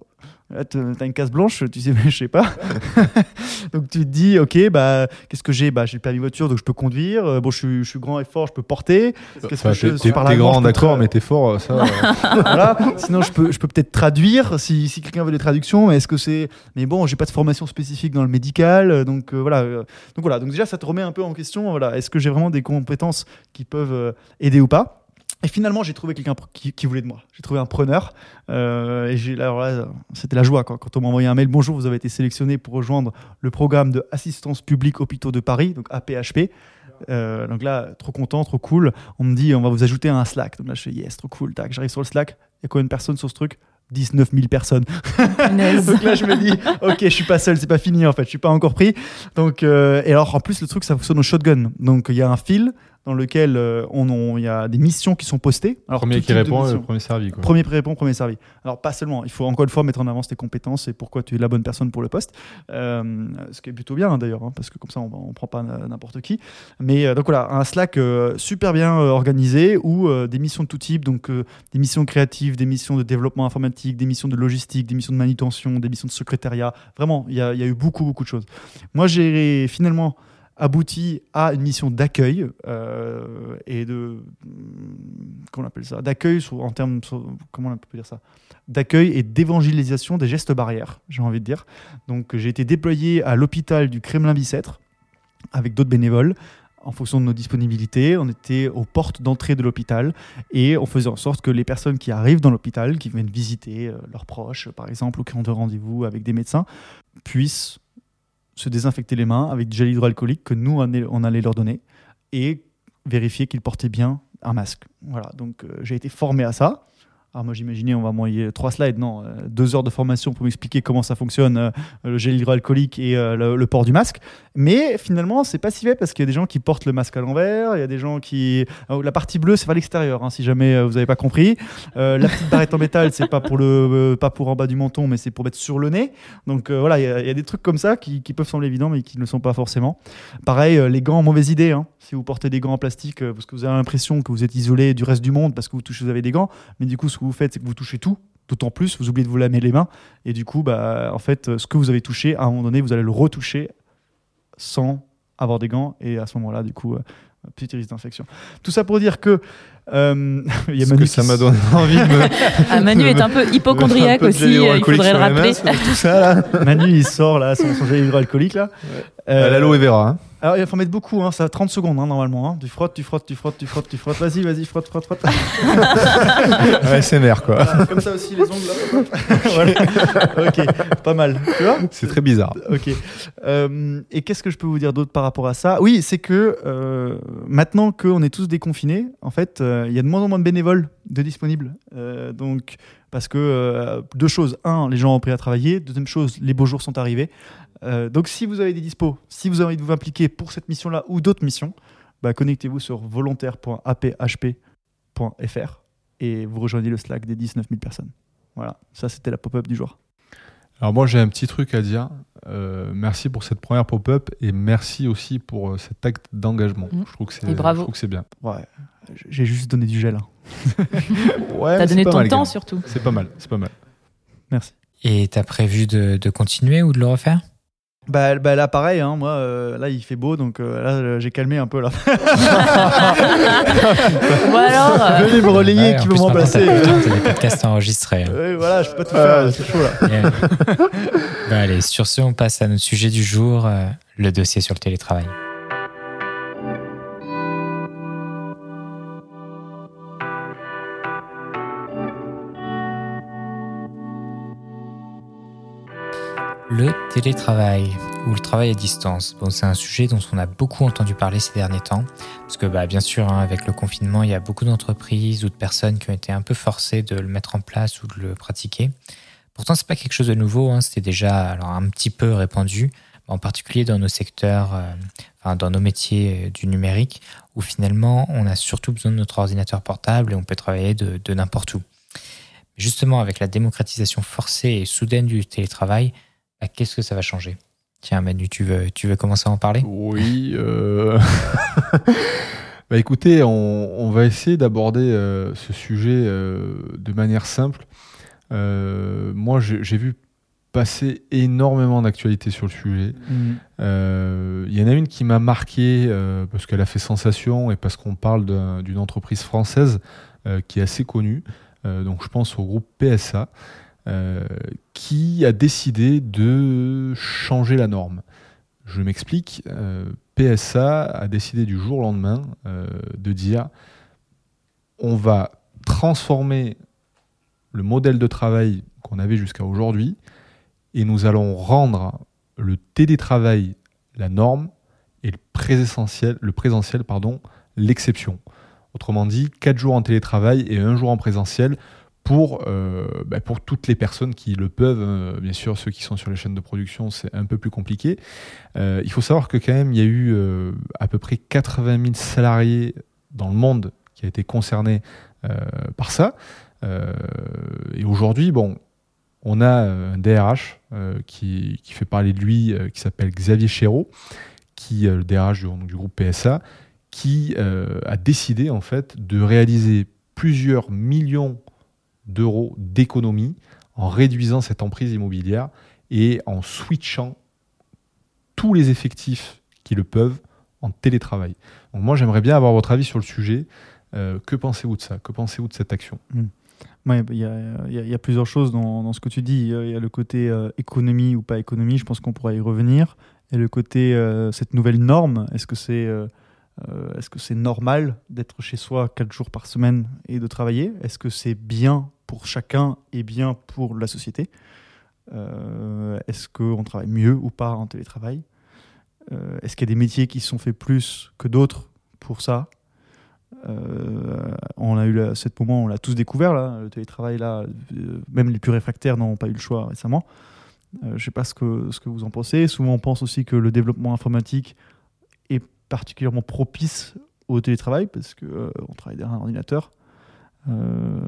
là, te- t'as une case blanche, tu sais, je sais pas. donc tu te dis, ok, bah, qu'est-ce que j'ai? Bah, j'ai le permis voiture, donc je peux conduire. Euh, bon, je suis, je suis grand et fort, je peux porter. Qu'est-ce Enfin, que je t'es- grand, d'accord, mais t'es fort, ça. euh, voilà. Sinon, je peux, je peux peut-être traduire si, si quelqu'un veut des traductions. Mais est-ce que c'est Mais bon, j'ai pas de formation spécifique dans le médical, euh, donc euh, voilà. euh, donc voilà. Donc déjà, ça te remet un peu en question. Voilà, est-ce que j'ai vraiment des compétences qui peuvent euh, aider ou pas? Et finalement, j'ai trouvé quelqu'un qui, qui voulait de moi. J'ai trouvé un preneur. euh, et j'ai, c'était la joie. Quoi. Quand on m'a envoyé un mail, bonjour, vous avez été sélectionné pour rejoindre le programme de assistance publique hôpitaux de Paris, donc APHP. Euh, donc là, trop content, trop cool. On me dit, on va vous ajouter un Slack. Donc là, je fais yes, trop cool. Tac, j'arrive sur le Slack. Il y a combien de personnes sur ce truc? 19 000 personnes. Donc là, je me dis, ok, je suis pas seul, c'est pas fini en fait, je suis pas encore pris. Donc, euh, et alors en plus, le truc, ça fonctionne au shotgun. Donc il y a un fil dans lequel euh, il y a des missions qui sont postées. Alors, Premier qui répond, le premier servi. Quoi. Premier répond, premier servi. Alors, pas seulement, il faut encore une fois mettre en avant tes compétences et pourquoi tu es la bonne personne pour le poste. Euh, ce qui est plutôt bien hein, d'ailleurs, hein, parce que comme ça, on ne prend pas n'importe qui. Mais euh, donc voilà, un Slack euh, super bien euh, organisé où euh, des missions de tout type, donc euh, des missions créatives, des missions de développement informatique, des missions de logistique, des missions de manutention, des missions de secrétariat. Vraiment, il y, a il y a eu beaucoup, beaucoup de choses. Moi, j'ai finalement abouti à une mission d'accueil euh, et de comment on appelle ça d'accueil en termes d'accueil et d'évangélisation des gestes barrières j'ai envie de dire. Donc j'ai été déployé à l'hôpital du Kremlin-Bicêtre avec d'autres bénévoles en fonction de nos disponibilités, on était aux portes d'entrée de l'hôpital et on faisait en sorte que les personnes qui arrivent dans l'hôpital, qui viennent visiter euh, leurs proches, par exemple, ou qui ont de rendez-vous avec des médecins, puissent se désinfecter les mains avec du gel hydroalcoolique que nous, on allait- leur donner et vérifier qu'ils portaient bien un masque. Voilà, donc euh, j'ai été formé à ça. Alors moi j'imaginais on va m'envoyer trois slides, non, euh, deux heures de formation pour m'expliquer comment ça fonctionne, euh, le gel hydroalcoolique et euh, le, port du masque. Mais finalement c'est pas si fait parce qu'il y a des gens qui portent le masque à l'envers, il y a des gens qui... La partie bleue c'est pas l'extérieur, hein, si jamais vous avez pas compris. Euh, la petite barrette en métal c'est pas pour, pas pour en bas du menton mais c'est pour mettre sur le nez. Donc voilà, il y, a- des trucs comme ça qui, peuvent sembler évidents mais qui ne le sont pas forcément. Pareil, les gants, mauvaise idée. hein. Si vous portez des gants en plastique, euh, parce que vous avez l'impression que vous êtes isolé du reste du monde parce que vous touchez, vous avez des gants, mais du coup, ce que vous faites, c'est que vous touchez tout. D'autant plus, vous oubliez de vous lamer les mains. Et du coup, bah, en fait, euh, ce que vous avez touché, à un moment donné, vous allez le retoucher sans avoir des gants. Et à ce moment-là, du coup, euh, petit risque d'infection. Tout ça pour dire que. Euh, il y a Parce Manu que ça m'a donné envie de me. Ah, Manu est un peu hypochondriaque Un peu de aussi, euh, il faudrait le rappeler. mains, Tout ça, là. Manu, il sort là, son, son gel hydroalcoolique là. Euh, À l'aloe vera. hein. Alors, il faut mettre beaucoup, hein, ça a 30 secondes hein, normalement. Hein. Tu frottes, tu frottes, tu frottes, tu frottes, tu frottes. Vas-y, vas-y, frotte, frotte, frotte. Ouais, c'est mère, quoi. Voilà, comme ça aussi, les ongles. là. Voilà. Ok, pas mal. Tu vois? C'est très bizarre. Ok. Euh, et qu'est-ce que je peux vous dire d'autre par rapport à ça? Oui, c'est que euh, maintenant qu'on est tous déconfinés, en fait, euh, il y a de moins en moins de bénévoles de disponibles. Euh, donc, Parce que euh, deux choses. Un, les gens ont appris à travailler. Deuxième chose, les beaux jours sont arrivés. Euh, donc si vous avez des dispos, si vous avez envie de vous impliquer pour cette mission-là ou d'autres missions, bah, connectez-vous sur volontaire.aphp.fr et vous rejoignez le Slack des 19 000 personnes. Voilà, ça c'était la pop-up du jour. Alors moi j'ai un petit truc à dire. Euh, merci pour cette première pop-up et merci aussi pour euh, cet acte d'engagement. Mmh. Je trouve que c'est bravo. je trouve que c'est bien. Ouais, j'ai juste donné du gel. hein. Ouais, T'as donné ton mal, temps surtout. C'est pas mal, c'est pas mal. Merci. Et t'as prévu de, de continuer ou de le refaire? Bah, bah là pareil, hein, moi euh, là il fait beau donc euh, là euh, j'ai calmé un peu là. Ou alors, euh, Venez me relayer Ouais, qui veut me remplacer. T'as des podcasts enregistrés. hein. Ouais, voilà, je peux pas tout faire, c'est chaud là. Et, bah, allez, sur ce, on passe à notre sujet du jour, euh, le dossier sur le télétravail. Le télétravail ou le travail à distance, bon, c'est un sujet dont on a beaucoup entendu parler ces derniers temps, parce que bah, bien sûr, hein, avec le confinement, il y a beaucoup d'entreprises ou de personnes qui ont été un peu forcées de le mettre en place ou de le pratiquer. Pourtant, c'est pas quelque chose de nouveau. hein. C'était déjà alors, un petit peu répandu, en particulier dans nos secteurs, euh, dans nos métiers euh, du numérique, où finalement, on a surtout besoin de notre ordinateur portable et on peut travailler de, de n'importe où. Justement, avec la démocratisation forcée et soudaine du télétravail, bah, qu'est-ce que ça va changer? Tiens, Manu, tu veux, tu veux commencer à en parler? Oui. euh, bah écoutez, on, on va essayer d'aborder euh, ce sujet euh, de manière simple. Moi, j'ai vu passer énormément d'actualités sur le sujet. Il y en a une qui m'a marqué parce qu'elle a fait sensation et parce qu'on parle d'un- d'une entreprise française qui est assez connue. Donc je pense au groupe PSA euh, qui a décidé de changer la norme. Je m'explique. euh, PSA a décidé du jour au lendemain euh, de dire on va transformer le modèle de travail qu'on avait jusqu'à aujourd'hui et nous allons rendre le télétravail la norme et le présentiel, le présentiel pardon, l'exception. Autrement dit, 4 jours en télétravail et un jour en présentiel pour, euh, bah, pour toutes les personnes qui le peuvent. Euh, bien sûr, ceux qui sont sur les chaînes de production, c'est un peu plus compliqué. Euh, il faut savoir que quand même, il y a eu à peu près 80 000 salariés dans le monde qui a été concernés euh, par ça. Et aujourd'hui, bon, on a un DRH qui, qui fait parler de lui, qui s'appelle Xavier Chéreau, qui est le DRH du, du groupe PSA, qui a décidé en fait de réaliser plusieurs millions d'euros d'économies en réduisant cette emprise immobilière et en switchant tous les effectifs qui le peuvent en télétravail. Donc moi j'aimerais bien avoir votre avis sur le sujet. Euh, que pensez-vous de ça? Que pensez-vous de cette action? Y, a, il y a- plusieurs choses dans, ce que tu dis. Il y a le côté euh, économie ou pas économie, je pense qu'on pourra y revenir. Et le côté, euh, cette nouvelle norme, est-ce que c'est est-ce que c'est normal d'être chez soi quatre jours par semaine et de travailler? Est-ce que c'est bien pour chacun et bien pour la société Euh, Est-ce qu'on travaille mieux ou pas en télétravail? Euh, Est-ce qu'il y a des métiers qui sont faits plus que d'autres pour ça? Euh, on a eu moment, on l'a tous découvert là, le télétravail là, même les plus réfractaires n'ont pas eu le choix récemment. Je ne sais pas ce que, ce que vous en pensez. Souvent, on pense aussi que le développement informatique est particulièrement propice au télétravail parce que euh, on travaille derrière un ordinateur. Euh,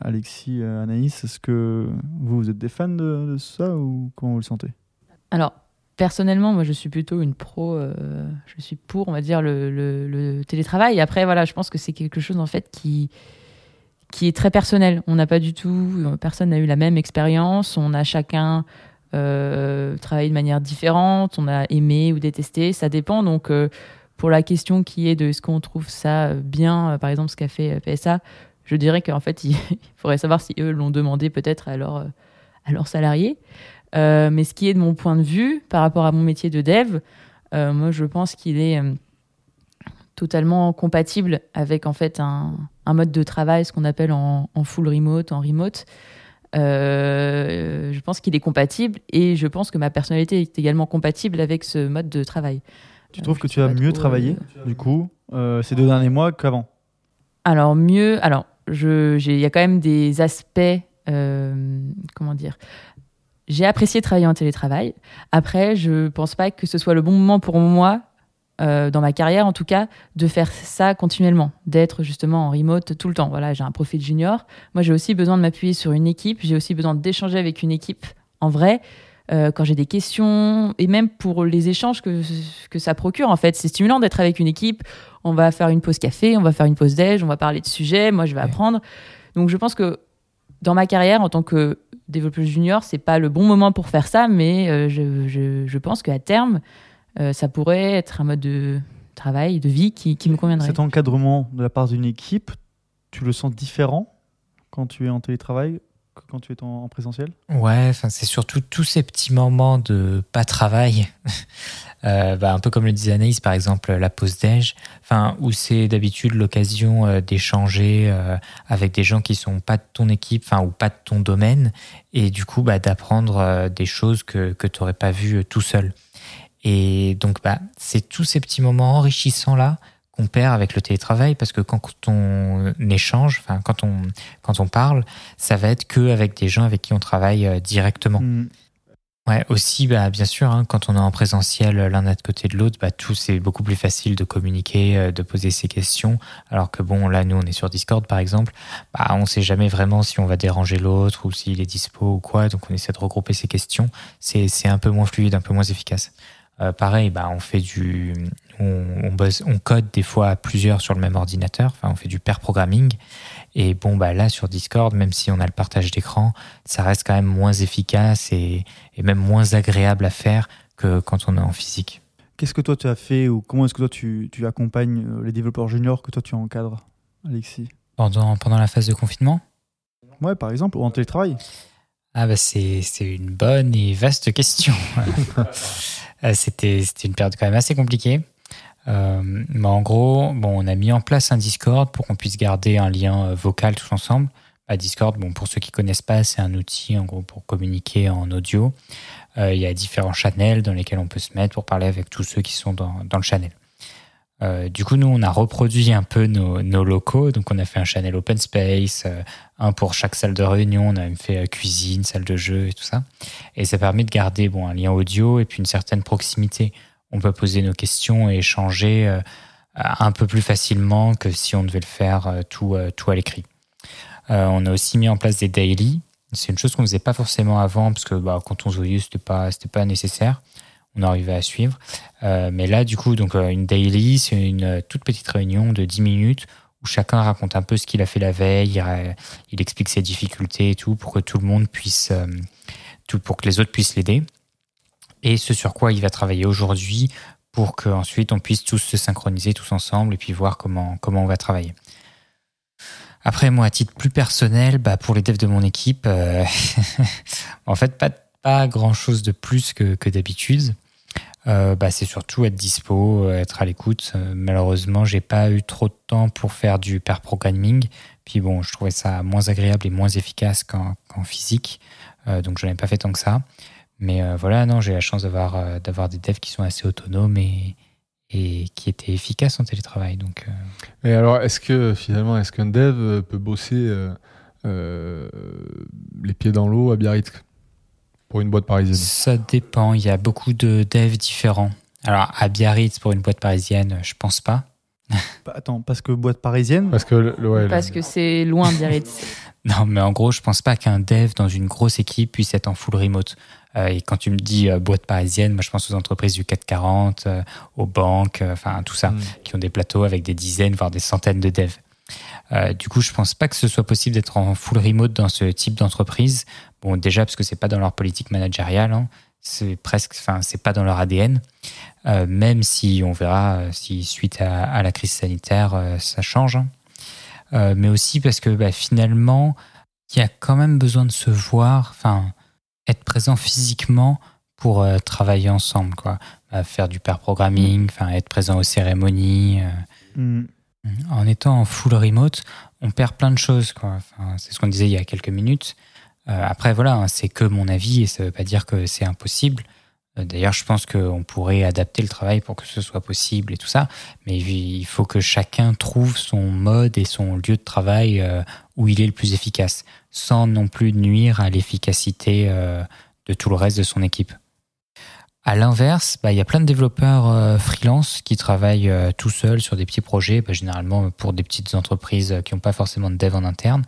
Alexis, euh, Anaïs, est-ce que vous, vous êtes des fans de, ça ou comment vous le sentez? Alors, personnellement, moi, je suis plutôt une pro. euh, je suis pour, on va dire, le, télétravail. Après, voilà, je pense que c'est quelque chose, en fait, qui, qui est très personnel. On n'a pas du tout. Personne n'a eu la même expérience. On a chacun travaillé de manière différente. On a aimé ou détesté. Ça dépend. Donc, pour la question qui est de est-ce qu'on trouve ça bien, par exemple, ce qu'a fait PSA, je dirais qu'en fait, il il faudrait savoir si eux l'ont demandé peut-être à, leur, à leurs salariés. Euh, mais ce qui est de mon point de vue par rapport à mon métier de dev, euh, moi je pense qu'il est euh, totalement compatible avec en fait un, un mode de travail, ce qu'on appelle en, en full remote, en remote. Je pense qu'il est compatible et je pense que ma personnalité est également compatible avec ce mode de travail. Tu trouves que tu as mieux travaillé du coup ces deux derniers mois qu'avant? Alors mieux, alors il y a quand même des aspects euh, comment dire J'ai apprécié travailler en télétravail. Après, je pense pas que ce soit le bon moment pour moi, euh, dans ma carrière en tout cas, de faire ça continuellement, d'être justement en remote tout le temps. Voilà, j'ai un profil junior. Moi, j'ai aussi besoin de m'appuyer sur une équipe. J'ai aussi besoin d'échanger avec une équipe en vrai. Euh, quand j'ai des questions et même pour les échanges que, que ça procure en fait. C'est stimulant d'être avec une équipe. On va faire une pause café on va faire une pause déj on va parler de sujets moi je vais Ouais. apprendre. Donc je pense que dans ma carrière en tant que développeuse junior c'est pas le bon moment pour faire ça mais euh, je, je, je pense qu'à terme euh, ça pourrait être un mode de travail de vie qui, qui me conviendrait. Cet encadrement de la part d'une équipe, tu le sens différent quand tu es en télétravail quand tu es en, en présentiel? Ouais, c'est surtout tous ces petits moments de pas travail, Euh, bah, un peu comme le disait Anaïs par exemple la pause déj, où c'est d'habitude l'occasion euh, d'échanger euh, avec des gens qui sont pas de ton équipe, ou pas de ton domaine, et du coup bah, d'apprendre des choses que que t'aurais pas vues tout seul. Et donc bah c'est tous ces petits moments enrichissants là qu'on perd avec le télétravail parce que quand on échange, enfin quand on quand on parle, ça va être que avec des gens avec qui on travaille euh, directement. Hmm. Ouais, aussi, bah, bien sûr, hein, quand on est en présentiel euh, l'un à côté de l'autre, bah, tout c'est beaucoup plus facile de communiquer, euh, de poser ses questions. Alors que bon, là, nous, on est sur Discord, par exemple, bah, on sait jamais vraiment si on va déranger l'autre ou s'il est dispo ou quoi. Donc, on essaie de regrouper ses questions. C'est, c'est un peu moins fluide, un peu moins efficace. Euh, pareil, bah, on fait du, on, on, bosse, on code des fois à plusieurs sur le même ordinateur. Enfin, on fait du pair programming. Et bon, bah, là, sur Discord, même si on a le partage d'écran, ça reste quand même moins efficace et, et même moins agréable à faire que quand on est en physique. Qu'est-ce que toi tu as fait ou comment est-ce que toi tu, tu accompagnes euh, les développeurs juniors que toi tu encadres, Alexis? Pendant, pendant la phase de confinement? Ouais, par exemple, ou en télétravail Ah bah c'est, c'est une bonne et vaste question. Euh, c'était, c'était une période quand même assez compliquée. Euh, mais en gros, bon, on a mis en place un Discord pour qu'on puisse garder un lien euh, vocal tous ensemble. Bah, Discord, bon, pour ceux qui connaissent pas, c'est un outil en gros pour communiquer en audio. Euh, il y a différents channels dans lesquels on peut se mettre pour parler avec tous ceux qui sont dans, dans le channel. Euh, du coup, nous, on a reproduit un peu nos, locaux. Donc, on a fait un channel open space, un pour chaque salle de réunion. On a même fait cuisine, salle de jeu et tout ça. Et ça permet de garder bon, un lien audio et puis une certaine proximité. On peut poser nos questions et échanger euh, un peu plus facilement que si on devait le faire euh, tout, euh, tout à l'écrit. On a aussi mis en place des daily. C'est une chose qu'on faisait pas forcément avant parce que bah, quand on jouait, c'était pas, c'était pas nécessaire. On arrivait à suivre. Mais là, du coup, donc une daily, c'est une toute petite réunion de 10 minutes où chacun raconte un peu ce qu'il a fait la veille, il, il explique ses difficultés et tout pour que tout le monde puisse, tout, pour que les autres puissent l'aider. Et ce sur quoi il va travailler aujourd'hui pour qu'ensuite on puisse tous se synchroniser tous ensemble et puis voir comment, comment on va travailler. Après, moi, à titre plus personnel, bah, pour les devs de mon équipe, euh, en fait, pas, pas grand chose de plus que, d'habitude. Euh, bah, c'est surtout être dispo, euh, être à l'écoute. Malheureusement, j'ai pas eu trop de temps pour faire du pair programming. Puis bon, je trouvais ça moins agréable et moins efficace qu'en physique. Donc, je n'en pas fait tant que ça. Mais euh, voilà, non, j'ai la chance d'avoir euh, d'avoir des devs qui sont assez autonomes et, et qui étaient efficaces en télétravail. Donc, euh, Et alors, est-ce que finalement, est-ce qu'un dev euh, peut bosser les pieds dans l'eau à Biarritz pour une boîte parisienne? Ça dépend. Il y a beaucoup de devs différents. Alors, à Biarritz, pour une boîte parisienne, je pense pas. Bah, Attends, parce que boîte parisienne, Parce que le- le- ouais, le- parce que c'est loin Biarritz Non, mais en gros, je pense pas qu'un dev dans une grosse équipe puisse être en full remote. Euh, et quand tu me dis euh, boîte parisienne, moi je pense aux entreprises du 440, euh, aux banques, euh, enfin tout ça, Hmm. qui ont des plateaux avec des dizaines, voire des centaines de devs. Euh, du coup, je pense pas que ce soit possible d'être en full remote dans ce type d'entreprise. Bon, déjà parce que c'est pas dans leur politique managériale, hein. C'est presque, enfin c'est pas dans leur ADN. Euh, même si on verra euh, si suite à, à la crise sanitaire euh, ça change. hein. Euh, mais aussi parce que bah, finalement, il y a quand même besoin de se voir, enfin, être présent physiquement pour travailler ensemble, quoi. Bah, faire du pair programming, enfin, être présent aux cérémonies. hmm, En étant en full remote, on perd plein de choses, quoi. C'est ce qu'on disait il y a quelques minutes. Euh, après, voilà, hein, c'est que mon avis et ça veut pas dire que c'est impossible. Euh, D'ailleurs, je pense qu'on pourrait adapter le travail pour que ce soit possible et tout ça, mais il faut que chacun trouve son mode et son lieu de travail euh, où il est le plus efficace, sans non plus nuire à l'efficacité de tout le reste de son équipe. À l'inverse, bah, il y a plein de développeurs freelance qui travaillent tout seuls sur des petits projets, bah, généralement pour des petites entreprises qui n'ont pas forcément de dev en interne.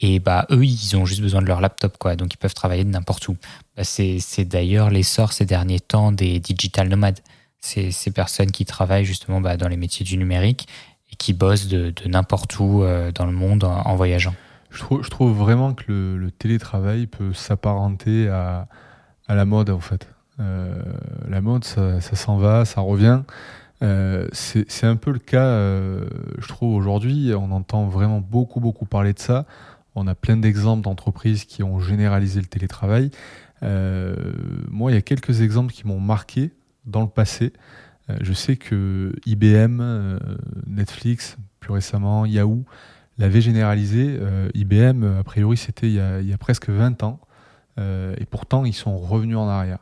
Et bah, eux, ils ont juste besoin de leur laptop, quoi, donc ils peuvent travailler de n'importe où. Bah, c'est d'ailleurs l'essor ces derniers temps des digital nomades. C'est ces personnes qui travaillent justement bah, dans les métiers du numérique et qui bossent de, de n'importe où euh, dans le monde en, voyageant. Je trouve, je trouve vraiment que le, télétravail peut s'apparenter à, à la mode, en fait. Euh, la mode, ça, s'en va, ça revient. Euh, c'est c'est un peu le cas, euh, je trouve, aujourd'hui. On entend vraiment beaucoup, beaucoup parler de ça. On a plein d'exemples d'entreprises qui ont généralisé le télétravail. Euh, moi, il y a quelques exemples qui m'ont marqué dans le passé. Euh, je sais que IBM, euh, Netflix, plus récemment, Yahoo, l'avait généralisé. IBM, a priori, c'était il, y a- il y a presque 20 ans. Et pourtant, ils sont revenus en arrière.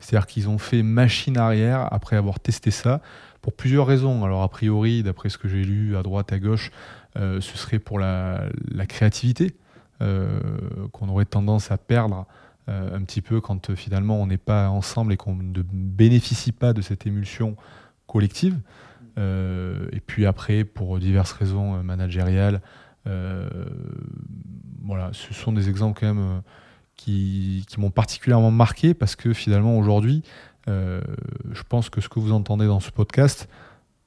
C'est-à-dire qu'ils ont fait machine arrière après avoir testé ça pour plusieurs raisons. Alors, a priori, d'après ce que j'ai lu à droite, à gauche, ce serait pour la, créativité euh, qu'on aurait tendance à perdre euh, un petit peu quand euh, finalement on n'est pas ensemble et qu'on ne bénéficie pas de cette émulsion collective. Euh, et puis après, pour diverses raisons euh, managériales, euh, voilà, ce sont des exemples quand même euh, qui, m'ont particulièrement marqué parce que finalement aujourd'hui, euh, je pense que ce que vous entendez dans ce podcast,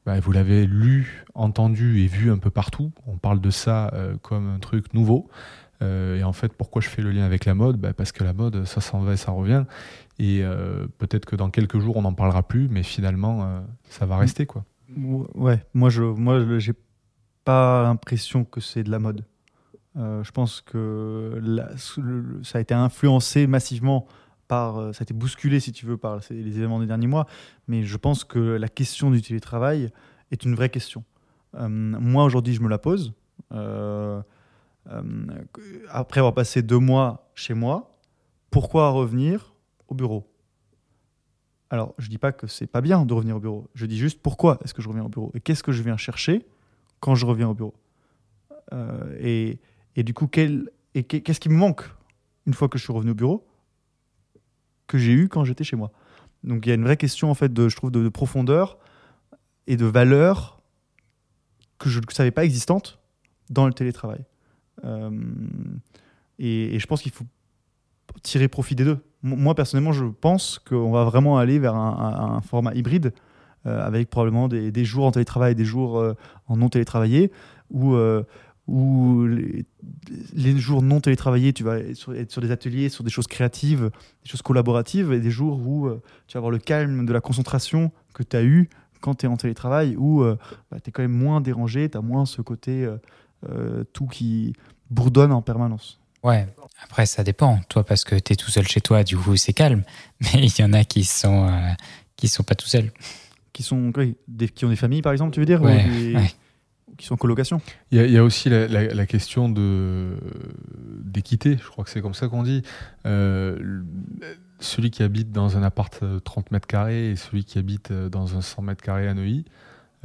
bah, vous l'avez lu, entendu et vu un peu partout. On parle de ça euh, comme un truc nouveau. Euh, et en fait, pourquoi je fais le lien avec la mode? Bah, Parce que la mode, ça s'en va et ça revient. Et euh, peut-être que dans quelques jours, on n'en parlera plus, mais finalement, ça va rester. quoi. Ouais, moi je moi j'ai pas l'impression que c'est de la mode. Je pense que ça a été influencé massivement euh, ça a été bousculé si tu veux par les événements des derniers mois, mais je pense que la question du télétravail est une vraie question. Euh, moi aujourd'hui je me la pose. Euh, après avoir passé deux mois chez moi, pourquoi revenir au bureau? Alors, je dis pas que c'est pas bien de revenir au bureau. Je dis juste pourquoi est-ce que je reviens au bureau? Et qu'est-ce que je viens chercher quand je reviens au bureau? Et, du coup, qu'est-ce qui me manque une fois que je suis revenu au bureau? Que j'ai eu quand j'étais chez moi. Donc, il y a une vraie question en fait de, je trouve, de, de profondeur et de valeur que je ne savais pas existante dans le télétravail. Euh, et, je pense qu'il faut tirer profit des deux. Moi, personnellement, je pense qu'on va vraiment aller vers un, format hybride euh, avec probablement des, des jours en télétravail et des jours euh, en non télétravaillé où, où les, les jours non télétravaillés, tu vas être sur, être sur des ateliers, sur des choses créatives, des choses collaboratives et des jours où euh, tu vas avoir le calme de la concentration que tu as eu quand tu es en télétravail où tu es quand même moins dérangé, tu as moins ce côté euh, euh, tout qui bourdonne en permanence. Ouais, après ça dépend. Toi, parce que tu es tout seul chez toi, du coup c'est calme. Mais il y en a qui sont, euh, qui sont pas tout seuls. Qui, sont, oui, des, qui ont des familles, par exemple, tu veux dire ou Ouais, des- ouais. Qui sont en colocation Il y, a- il y a aussi la, la- la question de d'équité, je crois que c'est comme ça qu'on dit. Euh, celui qui habite dans un appart euh, 30 mètres carrés et celui qui habite euh, dans un 100 mètres carrés à Neuilly,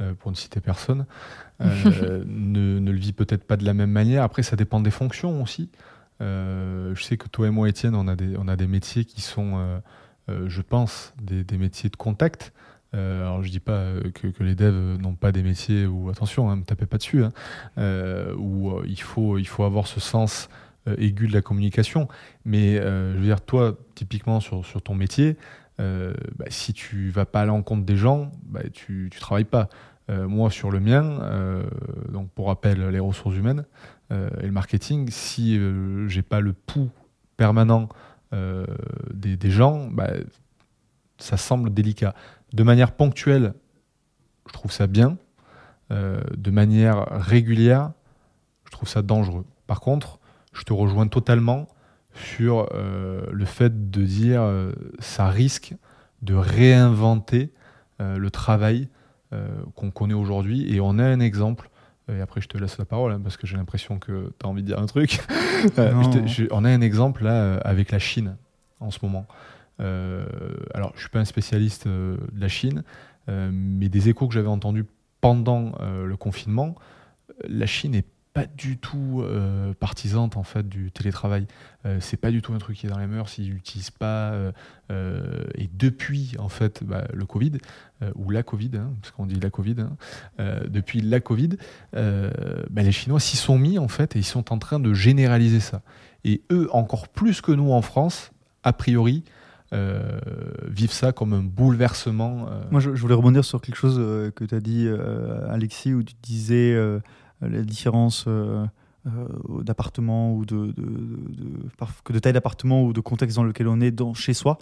euh, pour ne citer personne, euh, ne, ne le vit peut-être pas de la même manière. Après, ça dépend des fonctions aussi. Euh, je sais que toi et moi, Étienne, on a des, on a des métiers qui sont, euh, euh, je pense, des, des métiers de contact. Euh, alors je dis pas euh, que, les devs n'ont pas des métiers où attention, hein, me tapez pas dessus, hein, euh, où il faut il faut avoir ce sens aigu de la communication. Mais je veux dire toi typiquement sur, sur ton métier, bah, si tu vas pas à l'encontre des gens, bah, tu tu travailles pas. Moi sur le mien, donc pour rappel les ressources humaines et le marketing, si j'ai pas le pouls permanent des, des gens, bah, ça semble délicat. De manière ponctuelle, je trouve ça bien. Euh, de manière régulière, je trouve ça dangereux. Par contre, je te rejoins totalement sur euh, le fait de dire euh, ça risque de réinventer le travail qu'on connaît aujourd'hui. Et on a un exemple. Et après, je te laisse la parole hein, parce que j'ai l'impression que tu as envie de dire un truc. Non. je te- je- on a un exemple là avec la Chine en ce moment. Alors, je suis pas un spécialiste de la Chine, mais des échos que j'avais entendus pendant le confinement, la Chine est pas du tout euh, partisante en fait du télétravail. Euh, c'est pas du tout un truc qui est dans les mœurs. Ils n'utilisent pas. Euh, et depuis en fait bah, le Covid ou la Covid, hein, parce qu'on dit la Covid, hein, depuis la Covid, bah, les Chinois s'y sont mis en fait et ils sont en train de généraliser ça. Et eux encore plus que nous en France, a priori. Vivent ça comme un bouleversement. Moi, je, je, voulais rebondir sur quelque chose que tu as dit, Alexis, où tu disais euh, la différence euh, euh, d'appartement ou de, que de taille d'appartement ou de contexte dans lequel on est dans, chez soi.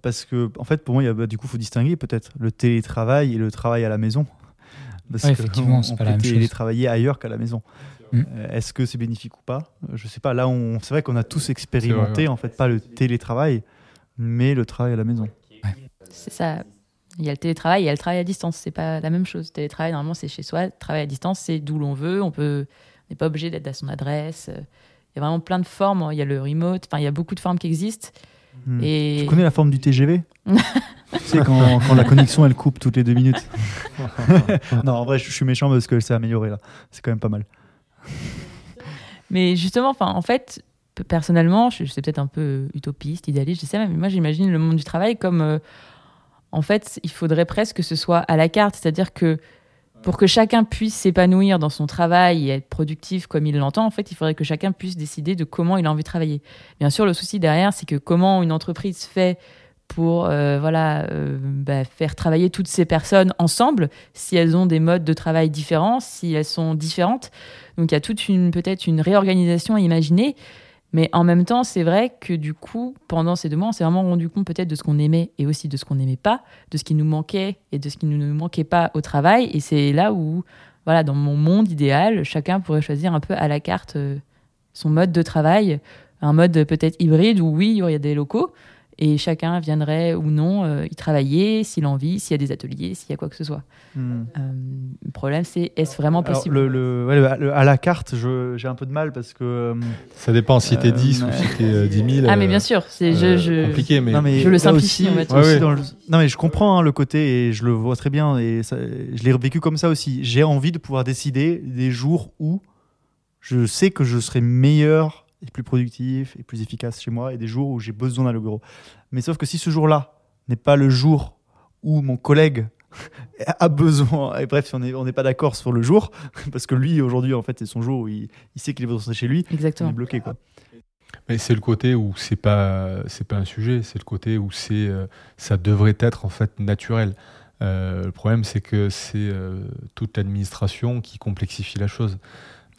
Parce que, en fait, pour moi, il y a, bah, du coup, faut distinguer peut-être le télétravail et le travail à la maison. Parce effectivement, c'est pas la même chose. télétravailler ailleurs qu'à la maison. Mm. Est-ce que c'est bénéfique ou pas? Je sais pas. Là, on, c'est vrai qu'on a tous expérimenté, en fait, pas le télétravail, mais le travail à la maison. C'est ça. Il y a le télétravail, il y a le travail à distance. C'est pas la même chose. Le télétravail, normalement, c'est chez soi. Le travail à distance, c'est d'où l'on veut. On peut, n'est pas obligé d'être à son adresse. Il y a vraiment plein de formes. Il y a le remote. Enfin, il y a beaucoup de formes qui existent. Hmm. Et... Tu connais la forme du TGV C'est quand, quand, la connexion elle coupe toutes les deux minutes. non, en vrai, je, suis méchant parce que s'est amélioré là. C'est quand même pas mal. Mais justement, enfin, en fait, personnellement, je, suis peut-être un peu utopiste, idéaliste, je sais, mais moi j'imagine le monde du travail comme euh, en fait, il faudrait presque que ce soit à la carte, c'est-à-dire que pour que chacun puisse s'épanouir dans son travail et être productif comme il l'entend, en fait, il faudrait que chacun puisse décider de comment il a envie de travailler. Bien sûr, le souci derrière, c'est que comment une entreprise fait pour euh, voilà euh, bah, faire travailler toutes ces personnes ensemble, si elles ont des modes de travail différents, si elles sont différentes. Donc il y a toute une peut-être une réorganisation à imaginer. Mais en même temps, c'est vrai que du coup, pendant ces deux mois, on s'est vraiment rendu compte peut-être de ce qu'on aimait et aussi de ce qu'on n'aimait pas, de ce qui nous manquait et de ce qui ne nous manquait pas au travail. Et c'est là où, voilà, dans mon monde idéal, chacun pourrait choisir un peu à la carte euh, son mode de travail, un mode peut-être hybride où oui, il y aurait des locaux, et chacun viendrait ou non euh, y travailler s'il a envie, s'il y a des ateliers, s'il y a quoi que ce soit. Hmm. Euh, le problème, c'est est-ce vraiment possible le, À la carte, j'ai un peu de mal parce que. Euh, ça dépend si t'es 10 ou si t'es 10 000. Ah, mais bien sûr, c'est je, compliqué, mais, non, mais je le simplifie. Aussi, Non, mais je comprends hein, le côté et je le vois très bien et je l'ai vécu comme ça aussi. J'ai envie de pouvoir décider des jours où je sais que je serai meilleur et plus productif et plus efficace chez moi et des jours où j'ai besoin d'aller au bureau. Mais sauf que si ce jour-là n'est pas le jour où mon collègue a besoin, et bref, si on n'est on pas d'accord sur le jour, parce que lui, aujourd'hui, en fait, c'est son jour où il, sait qu'il est besoin chez lui, Exactement. il est bloqué. Quoi. Mais c'est le côté où c'est pas c'est pas un sujet, c'est le côté où c'est euh, ça devrait être en fait naturel. Euh, le problème c'est que c'est euh, toute l'administration qui complexifie la chose.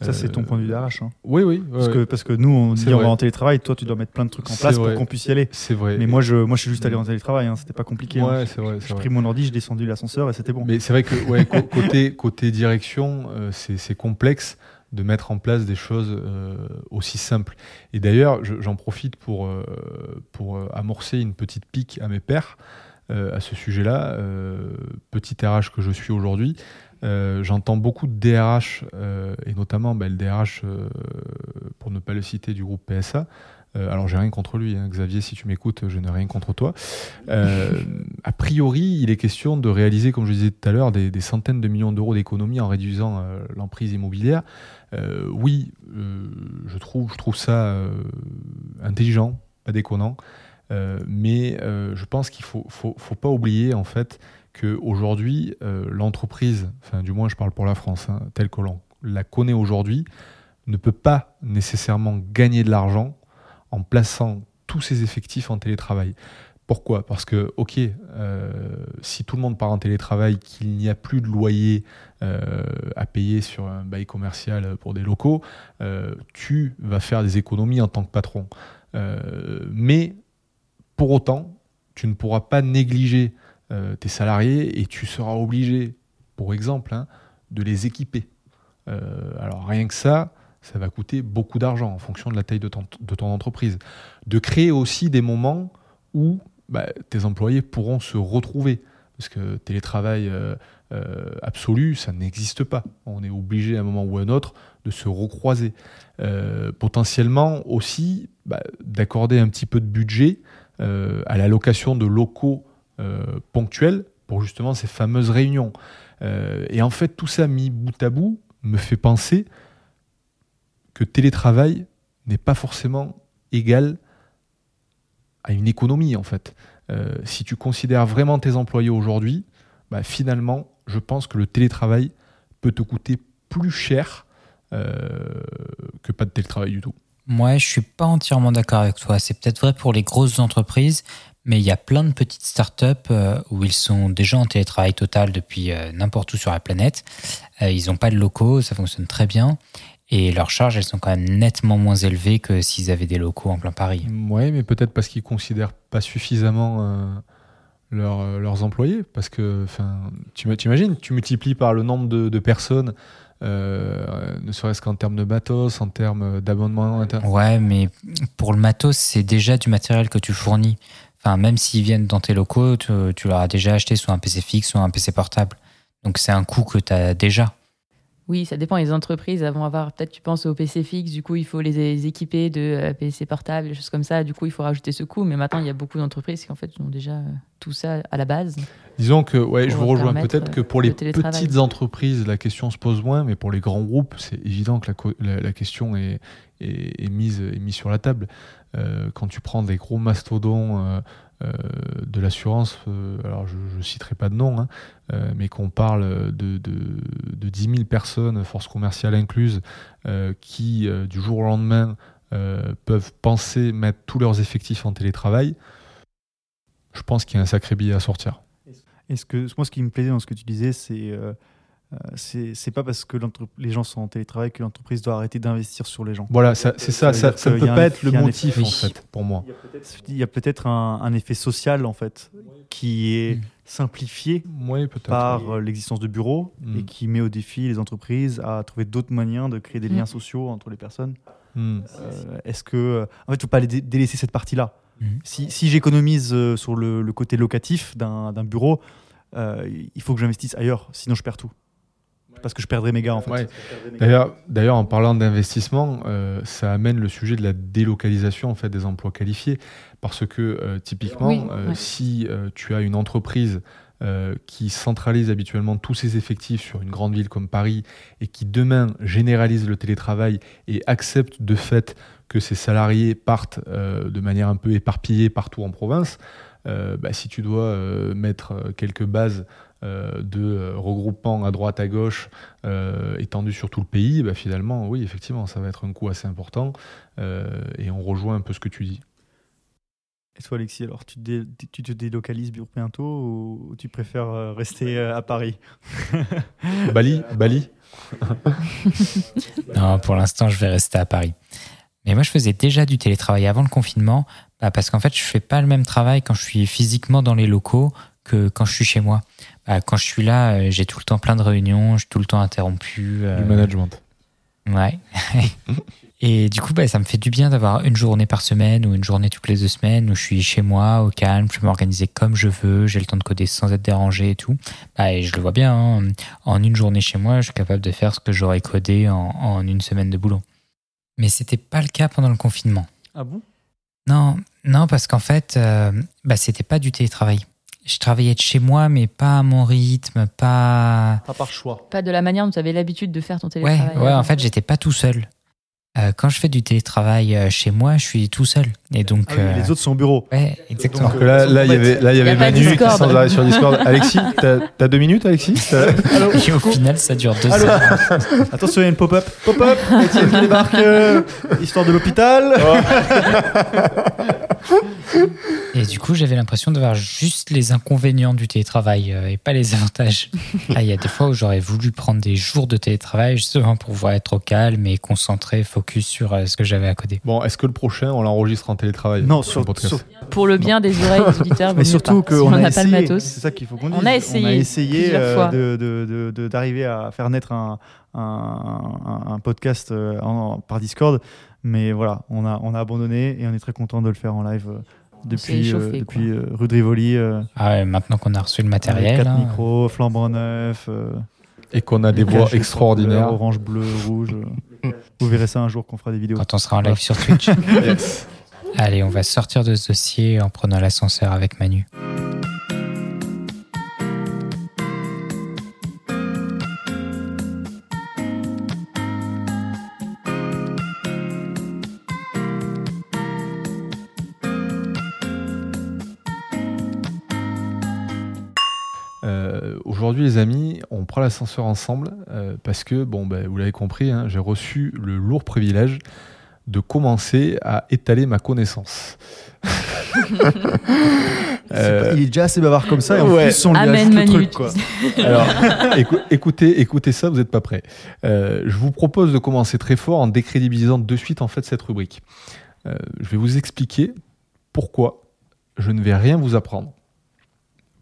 Ça, c'est ton point de vue d'arrache. Hein. Oui, oui. parce, Que, parce que nous, on dit on va en télétravail, toi, tu dois mettre plein de trucs en place pour qu'on puisse y aller. C'est vrai. Mais moi, je, moi, je suis juste allé en télétravail, hein. c'était pas compliqué. Hein. Ouais, c'est vrai. J'ai pris mon ordi, j'ai descendu l'ascenseur et c'était bon. Mais c'est vrai que ouais, côté, côté direction, euh, c'est complexe de mettre en place des choses euh, aussi simples. Et d'ailleurs, j'en profite pour, euh, pour amorcer une petite pique à mes pères à ce sujet-là. petit RH que je suis aujourd'hui. Euh, j'entends beaucoup de DRH, euh, et notamment bah, le DRH, euh, pour ne pas le citer, du groupe PSA. alors, j'ai rien contre lui, hein. Xavier, si tu m'écoutes, je n'ai rien contre toi. a priori, il est question de réaliser, comme je disais tout à l'heure, des, centaines de millions d'euros d'économies en réduisant l'emprise immobilière. oui, je, trouve, ça intelligent, pas déconnant. mais je pense qu'il faut, faut, pas oublier en fait qu'aujourd'hui, euh, l'entreprise, enfin du moins je parle pour la France, hein, telle que l'on la connaît aujourd'hui, ne peut pas nécessairement gagner de l'argent en plaçant tous ses effectifs en télétravail. Pourquoi? Parce que, ok, euh, si tout le monde part en télétravail, qu'il n'y a plus de loyer euh, à payer sur un bail commercial pour des locaux, tu vas faire des économies en tant que patron. mais pour autant, tu ne pourras pas négliger euh, tes salariés et tu seras obligé, pour exemple, hein, de les équiper. Euh, alors rien que ça, ça va coûter beaucoup d'argent en fonction de la taille de ton, entreprise. De créer aussi des moments où bah, tes employés pourront se retrouver. Parce que télétravail euh, absolu, ça n'existe pas. On est obligé à un moment ou à un autre de se recroiser. potentiellement aussi bah, d'accorder un petit peu de budget à la location de locaux euh, ponctuels pour justement ces fameuses réunions. Euh, et en fait, tout ça mis bout à bout me fait penser que télétravail n'est pas forcément égal à une économie en fait. Euh, si tu considères vraiment tes employés aujourd'hui, bah, finalement, je pense que le télétravail peut te coûter plus cher que pas de télétravail du tout. Moi, je suis pas entièrement d'accord avec toi. C'est peut-être vrai pour les grosses entreprises, mais il y a plein de petites startups euh, où ils sont déjà en télétravail total depuis euh, n'importe où sur la planète. Euh, ils n'ont pas de locaux, ça fonctionne très bien. Et leurs charges, elles sont quand même nettement moins élevées que s'ils avaient des locaux en plein Paris. Ouais, mais peut-être parce qu'ils considèrent pas suffisamment euh, leurs, leurs employés. Parce que, tu t'imagines, tu multiplies par le nombre de, de personnes, euh, ne serait-ce qu'en termes de matos, en termes d'abonnement. Ouais, mais pour le matos, c'est déjà du matériel que tu fournis. Enfin, même s'ils viennent dans tes locaux, tu, tu leur as déjà acheté soit un PC fixe, soit un PC portable. Donc c'est un coût que tu as déjà. Oui, ça dépend. Les entreprises vont avoir, peut-être tu penses au PC fixe, du coup il faut les, les équiper de euh, PC portable, des choses comme ça. Du coup il faut rajouter ce coût. Mais maintenant il y a beaucoup d'entreprises qui en fait ont déjà euh, tout ça à la base. Disons que, ouais, je Pour vous rejoins. Peut-être que pour le les petites entreprises, la question se pose moins, mais pour les grands groupes, c'est évident que la, co- la- la question est, est- est mise, est mise sur la table. Euh, quand tu prends des gros mastodons euh, euh, de l'assurance, alors je ne citerai pas de nom, hein, mais qu'on parle de, de, de 10 000 personnes, force commerciale incluse, qui, du jour au lendemain, peuvent penser mettre tous leurs effectifs en télétravail, je pense qu'il y a un sacré billet à sortir. Est-ce que moi, ce qui me plaisait dans ce que tu disais, c'est c'est c'est pas parce que les gens sont en télétravail que l'entreprise doit arrêter d'investir sur les gens. Voilà, ça- c'est ça, Ça ça, ça ne peut a pas un- être le motif effet- en fait, pour moi. Il y a peut-être un, un effet social en fait qui est Mm. simplifié Oui, par euh, l'existence de bureaux et qui met au défi les entreprises à trouver d'autres moyens de créer des Mm. liens sociaux entre les personnes. Hmm. Euh, Est-ce que en fait, il faut pas les dé- délaisser cette partie-là. Si, si j'économise euh, sur le, le côté locatif d'un d'un bureau, euh, il faut que j'investisse ailleurs, sinon je perds tout. Parce que je perdrai mes gars en fait. Ouais. D'ailleurs, d'ailleurs, en parlant d'investissement, euh, ça amène le sujet de la délocalisation en fait des emplois qualifiés, parce que euh, typiquement, Oui, euh, ouais. si euh, tu as une entreprise euh, qui centralise habituellement tous ses effectifs sur une grande ville comme Paris et qui demain généralise le télétravail et accepte de fait que ses salariés partent euh, de manière un peu éparpillée partout en province, euh, bah, si tu dois euh, mettre quelques bases de euh, regroupement à droite à gauche euh, étendu sur tout le pays, bah, finalement, oui, effectivement, ça va être un coût assez important. euh, et on rejoint un peu ce que tu dis. Et toi Alexis, alors tu te, dé- tu te délocalises bientôt ou tu préfères euh, rester euh, à Paris? Bali, Bali. Non, pour l'instant, je vais rester à Paris. Mais moi, je faisais déjà du télétravail avant le confinement, bah, parce qu'en fait, je fais pas le même travail quand je suis physiquement dans les locaux que quand je suis chez moi. Bah, quand je suis là, euh, j'ai tout le temps plein de réunions, je suis tout le temps interrompu. euh, Du management. Ouais. Et du coup, bah, ça me fait du bien d'avoir une journée par semaine ou une journée toutes les deux semaines où je suis chez moi, au calme, je peux m'organiser comme je veux, j'ai le temps de coder sans être dérangé et tout. Bah, et je le vois bien, hein. en une journée chez moi, je suis capable de faire ce que j'aurais codé en, en une semaine de boulot. Mais c'était pas le cas pendant le confinement. Ah bon? Non, non, parce qu'en fait, euh, bah, c'était pas du télétravail. Je travaillais de chez moi, mais pas à mon rythme, pas. Pas par choix. Pas de la manière dont tu avais l'habitude de faire ton Ouais, télétravail. ouais, en avant. fait, j'étais pas tout seul. Euh, quand je fais du télétravail euh, chez moi, je suis tout seul. Et donc, Ah oui, euh, les autres sont au bureau. ouais, exactement. Donc, Alors que là, là, il y avait, là, il y avait Manu qui sans arrêt sur Discord. Alexis, t'as deux minutes, Alexis Et au final, ça dure deux Allô heures. Attention, il y a une pop-up. Pop-up Étienne qui débarque. euh, histoire de l'hôpital. Et du coup, j'avais l'impression d'avoir juste les inconvénients du télétravail euh, et pas les avantages. Ah, Il y a des fois où j'aurais voulu prendre des jours de télétravail justement pour pouvoir être au calme et concentré, focus sur euh, ce que j'avais à coder. Bon, est-ce que le prochain, on l'enregistre en télétravail Non, le sur, podcast sur- Pour le bien des oreilles des auditeurs, mais surtout. Si qu'on on a n'a pas le matos. C'est ça qu'il faut qu'on dise. On a essayé On a euh, fois. de- de- de- de- d'arriver à faire naître un, un, un- un podcast euh, en- par Discord, mais voilà, on a, on a abandonné et on est très content de le faire en live euh, depuis, échauffé, euh, quoi. depuis euh, rue de Rivoli. euh, Ah ouais, maintenant qu'on a reçu le avec matériel. quatre hein, micros, flambant neuf. euh, Et qu'on a des voix extraordinaires. Orange, bleu, rouge. Vous verrez ça un jour qu'on fera des vidéos. quand on sera en live sur Twitch. Yes. Allez, on va sortir de ce dossier en prenant l'ascenseur avec Manu. Prend l'ascenseur ensemble euh, parce que, bon, ben, vous l'avez compris, hein, j'ai reçu le lourd privilège de commencer à étaler ma connaissance. Euh, pas- il est déjà assez bavard comme ça et en ouais. plus on lui Amen, ajoute le Manu. truc quoi. Alors, écou- écoutez, écoutez ça, vous n'êtes pas prêts. Euh, je vous propose de commencer très fort en décrédibilisant de suite en fait cette rubrique. Euh, je vais vous expliquer pourquoi je ne vais rien vous apprendre,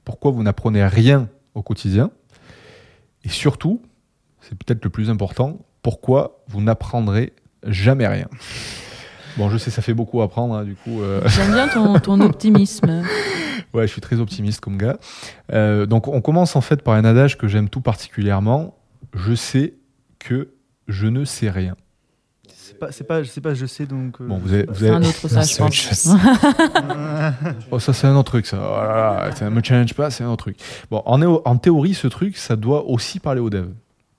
pourquoi vous n'apprenez rien au quotidien, et surtout, c'est peut-être le plus important, pourquoi vous n'apprendrez jamais rien? Bon, je sais, ça fait beaucoup à apprendre, hein, du coup. euh, J'aime bien ton, ton optimisme. Ouais, je suis très optimiste comme gars. Euh, donc, on commence en fait par un adage que j'aime tout particulièrement. Je sais que je ne sais rien. C'est pas, c'est pas, je sais pas, je sais donc. euh, Bon, vous avez, vous C'est avez- un autre ça, je pense. Oh, ça, c'est un autre truc, ça. Oh là là, ça me challenge pas, c'est un autre truc. Bon, en, en théorie, ce truc, ça doit aussi parler aux devs.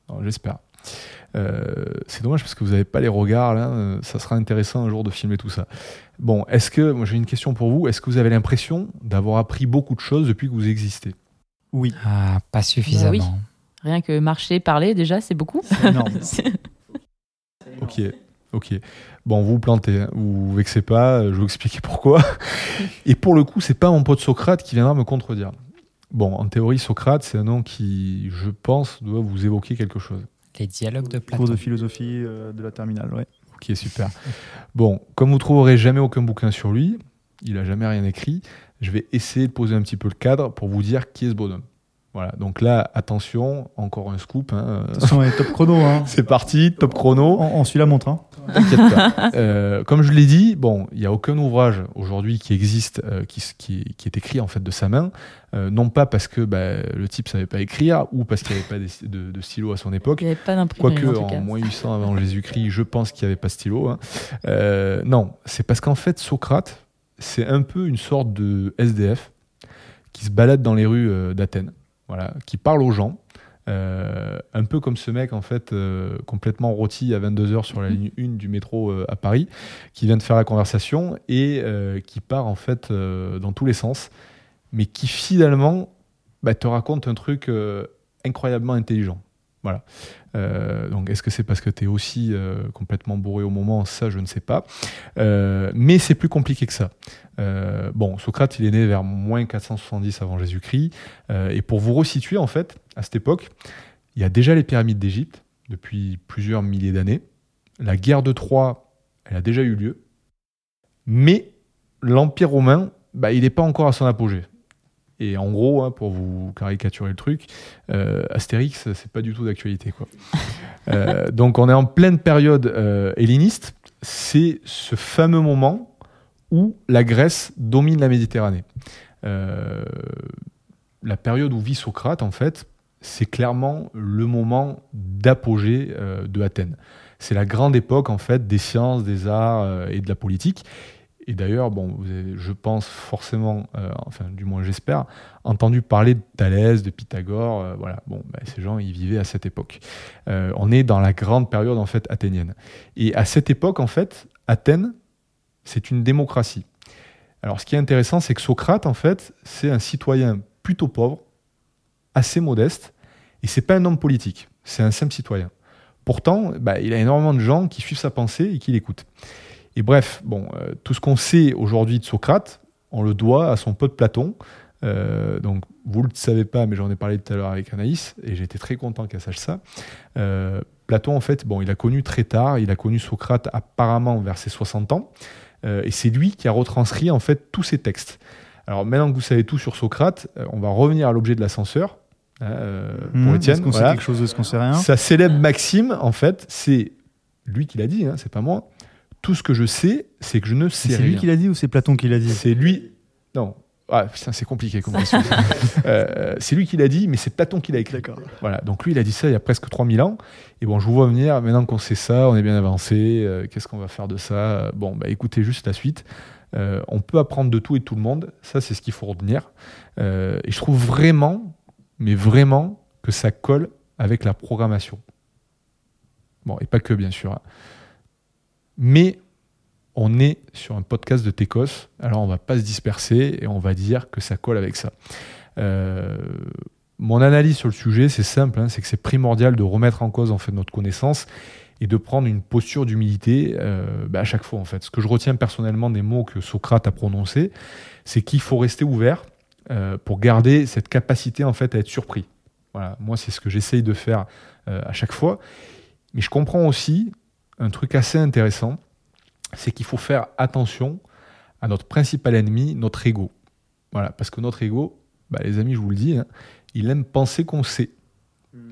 Alors, J'espère. Euh, c'est dommage parce que vous n'avez pas les regards là. euh, Ça sera intéressant un jour de filmer tout ça. Bon, est-ce que, moi j'ai une question pour vous. Est-ce que vous avez l'impression d'avoir appris beaucoup de choses depuis que vous existez? Oui, Ah, pas suffisamment. Rien que marcher, parler, déjà, c'est beaucoup. c'est énorme. C'est- Ok, ok. Bon, vous vous plantez, hein. vous vous vexez pas, euh, je vais vous expliquer pourquoi. Et pour le coup, c'est pas mon pote Socrate qui viendra me contredire. Bon, en théorie, Socrate, c'est un nom qui, je pense, doit vous évoquer quelque chose. Les dialogues de Cours Platon. de philosophie euh, de la terminale, ouais. Ok, super. Bon, comme vous trouverez jamais aucun bouquin sur lui, il a jamais rien écrit, je vais essayer de poser un petit peu le cadre pour vous dire qui est ce bonhomme. Voilà, donc là, attention, encore un scoop. hein. Attention, top chrono, hein. C'est parti, top chrono. On, on suit la montre, hein. T'inquiète pas. Euh, comme je l'ai dit, bon, il n'y a aucun ouvrage aujourd'hui qui existe euh, qui, s- qui, qui est écrit en fait de sa main, Euh, non pas parce que bah, le type savait pas écrire ou parce qu'il n'y avait pas des- de, de stylo à son époque. Il n'y avait pas d'imprimerie, Quoique en en moins 800 avant Jésus-Christ, je pense qu'il n'y avait pas de stylo. hein. Euh, non, c'est parce qu'en fait Socrate, c'est un peu une sorte de SDF qui se balade dans les rues euh, d'Athènes, voilà, qui parle aux gens. Euh, un peu comme ce mec en fait euh, complètement rôti à 22h sur la ligne 1 du métro euh, à Paris qui vient de faire la conversation et qui part en fait dans tous les sens mais qui finalement bah, te raconte un truc incroyablement intelligent voilà. Euh, donc est-ce que c'est parce que tu es aussi euh, complètement bourré au moment? Ça je ne sais pas. Euh, mais c'est plus compliqué que ça. Bon Socrate il est né vers moins 470 avant Jésus-Christ. Et pour vous resituer en fait à cette époque il y a déjà les pyramides d'Égypte depuis plusieurs milliers d'années. La guerre de Troie elle a déjà eu lieu. Mais l'Empire romain bah, il n'est pas encore à son apogée et en gros, hein, pour vous caricaturer le truc, euh, Astérix, c'est pas du tout d'actualité. quoi. Euh, donc on est en pleine période euh, helléniste. C'est ce fameux moment où la Grèce domine la Méditerranée. Euh, la période où vit Socrate, en fait, c'est clairement le moment d'apogée euh, de Athènes. C'est la grande époque, en fait, des sciences, des arts euh, et de la politique. Et d'ailleurs, bon, vous avez, je pense forcément, euh, enfin du moins j'espère, entendu parler de Thalès, de Pythagore. euh, voilà, bon, bah, ces gens, ils vivaient à cette époque. Euh, on est dans la grande période en fait athénienne. Et à cette époque, en fait, Athènes, c'est une démocratie. Alors, ce qui est intéressant, c'est que Socrate, en fait, c'est un citoyen plutôt pauvre, assez modeste, et c'est pas un homme politique. C'est un simple citoyen. Pourtant, bah, il a énormément de gens qui suivent sa pensée et qui l'écoutent. Et bref, bon, euh, tout ce qu'on sait aujourd'hui de Socrate, on le doit à son pote Platon. Euh, donc, vous ne le savez pas, mais j'en ai parlé tout à l'heure avec Anaïs, et j'étais très content qu'elle sache ça. Euh, Platon, en fait, bon, il a connu très tard, il a connu Socrate apparemment vers ses 60 ans, et c'est lui qui a retranscrit en fait tous ses textes. Alors maintenant que vous savez tout sur Socrate, on va revenir à l'objet de l'ascenseur. hein, pour Mmh, Étienne, Est-ce qu'on voilà. sait quelque chose de ce qu'on sait rien? Sa célèbre maxime, en fait, c'est lui qui l'a dit, hein, c'est pas moi. Tout ce que je sais, c'est que je ne sais C'est rien. lui qui l'a dit ou c'est Platon qui l'a dit C'est lui. Non. Ah, putain, c'est compliqué comme question. Euh, c'est lui qui l'a dit, mais c'est Platon qui l'a écrit. D'accord. Voilà, donc lui, il a dit ça il y a presque 3000 ans. Et bon, je vous vois venir, maintenant qu'on sait ça, on est bien avancé, euh, qu'est-ce qu'on va faire de ça? Bon, bah écoutez juste la suite. Euh, on peut apprendre de tout et de tout le monde, ça c'est ce qu'il faut retenir. Et je trouve vraiment, mais vraiment, que ça colle avec la programmation. Bon, et pas que bien sûr. hein. Mais on est sur un podcast de Tecos, alors on va pas se disperser et on va dire que ça colle avec ça. Euh, mon analyse sur le sujet, c'est simple, hein, c'est que c'est primordial de remettre en cause en fait notre connaissance et de prendre une posture d'humilité euh, bah, à chaque fois en fait. Ce que je retiens personnellement des mots que Socrate a prononcés, c'est qu'il faut rester ouvert euh, pour garder cette capacité en fait à être surpris. Voilà, moi c'est ce que j'essaye de faire à chaque fois. Mais je comprends aussi un truc assez intéressant, c'est qu'il faut faire attention à notre principal ennemi, notre ego. Voilà, parce que notre ego, bah, les amis, je vous le dis, hein, il aime penser qu'on sait.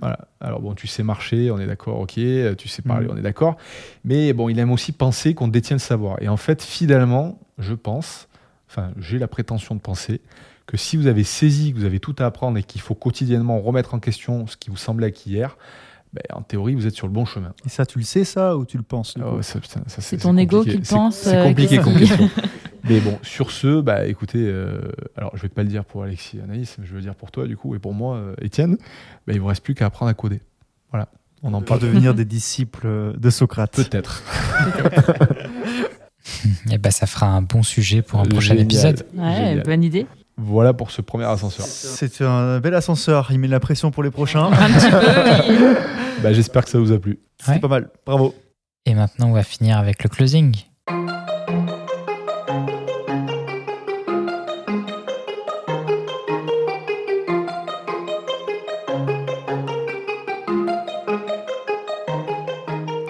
Voilà. Alors bon, tu sais marcher, on est d'accord, ok, tu sais parler, Mhm. on est d'accord, mais bon, il aime aussi penser qu'on détient le savoir. Et en fait, fidèlement, je pense, enfin, j'ai la prétention de penser que si vous avez saisi que vous avez tout à apprendre et qu'il faut quotidiennement remettre en question ce qui vous semblait acquis hier, ben, en théorie, vous êtes sur le bon chemin. Et ça, tu le sais, ça, ou tu le penses Ah ça, ça, C'est ton ego qui pense, C'est euh, compliqué comme question. Mais bon, sur ce, bah écoutez, euh, alors je vais pas le dire pour Alexis et Anaïs, mais je veux le dire pour toi du coup et pour moi, euh, Étienne, bah, il vous reste plus qu'à apprendre à coder. Voilà, on en Pour parle devenir des disciples euh, de Socrate. peut-être. Et bah, ça fera un bon sujet pour un prochain Génial. épisode. Ouais, Génial. bonne idée. Voilà pour ce premier ascenseur. C'est un bel ascenseur, il met de la pression pour les prochains. Un petit peu, oui. Bah, J'espère que ça vous a plu. C'était Ouais. pas mal, bravo. Et maintenant, on va finir avec le closing.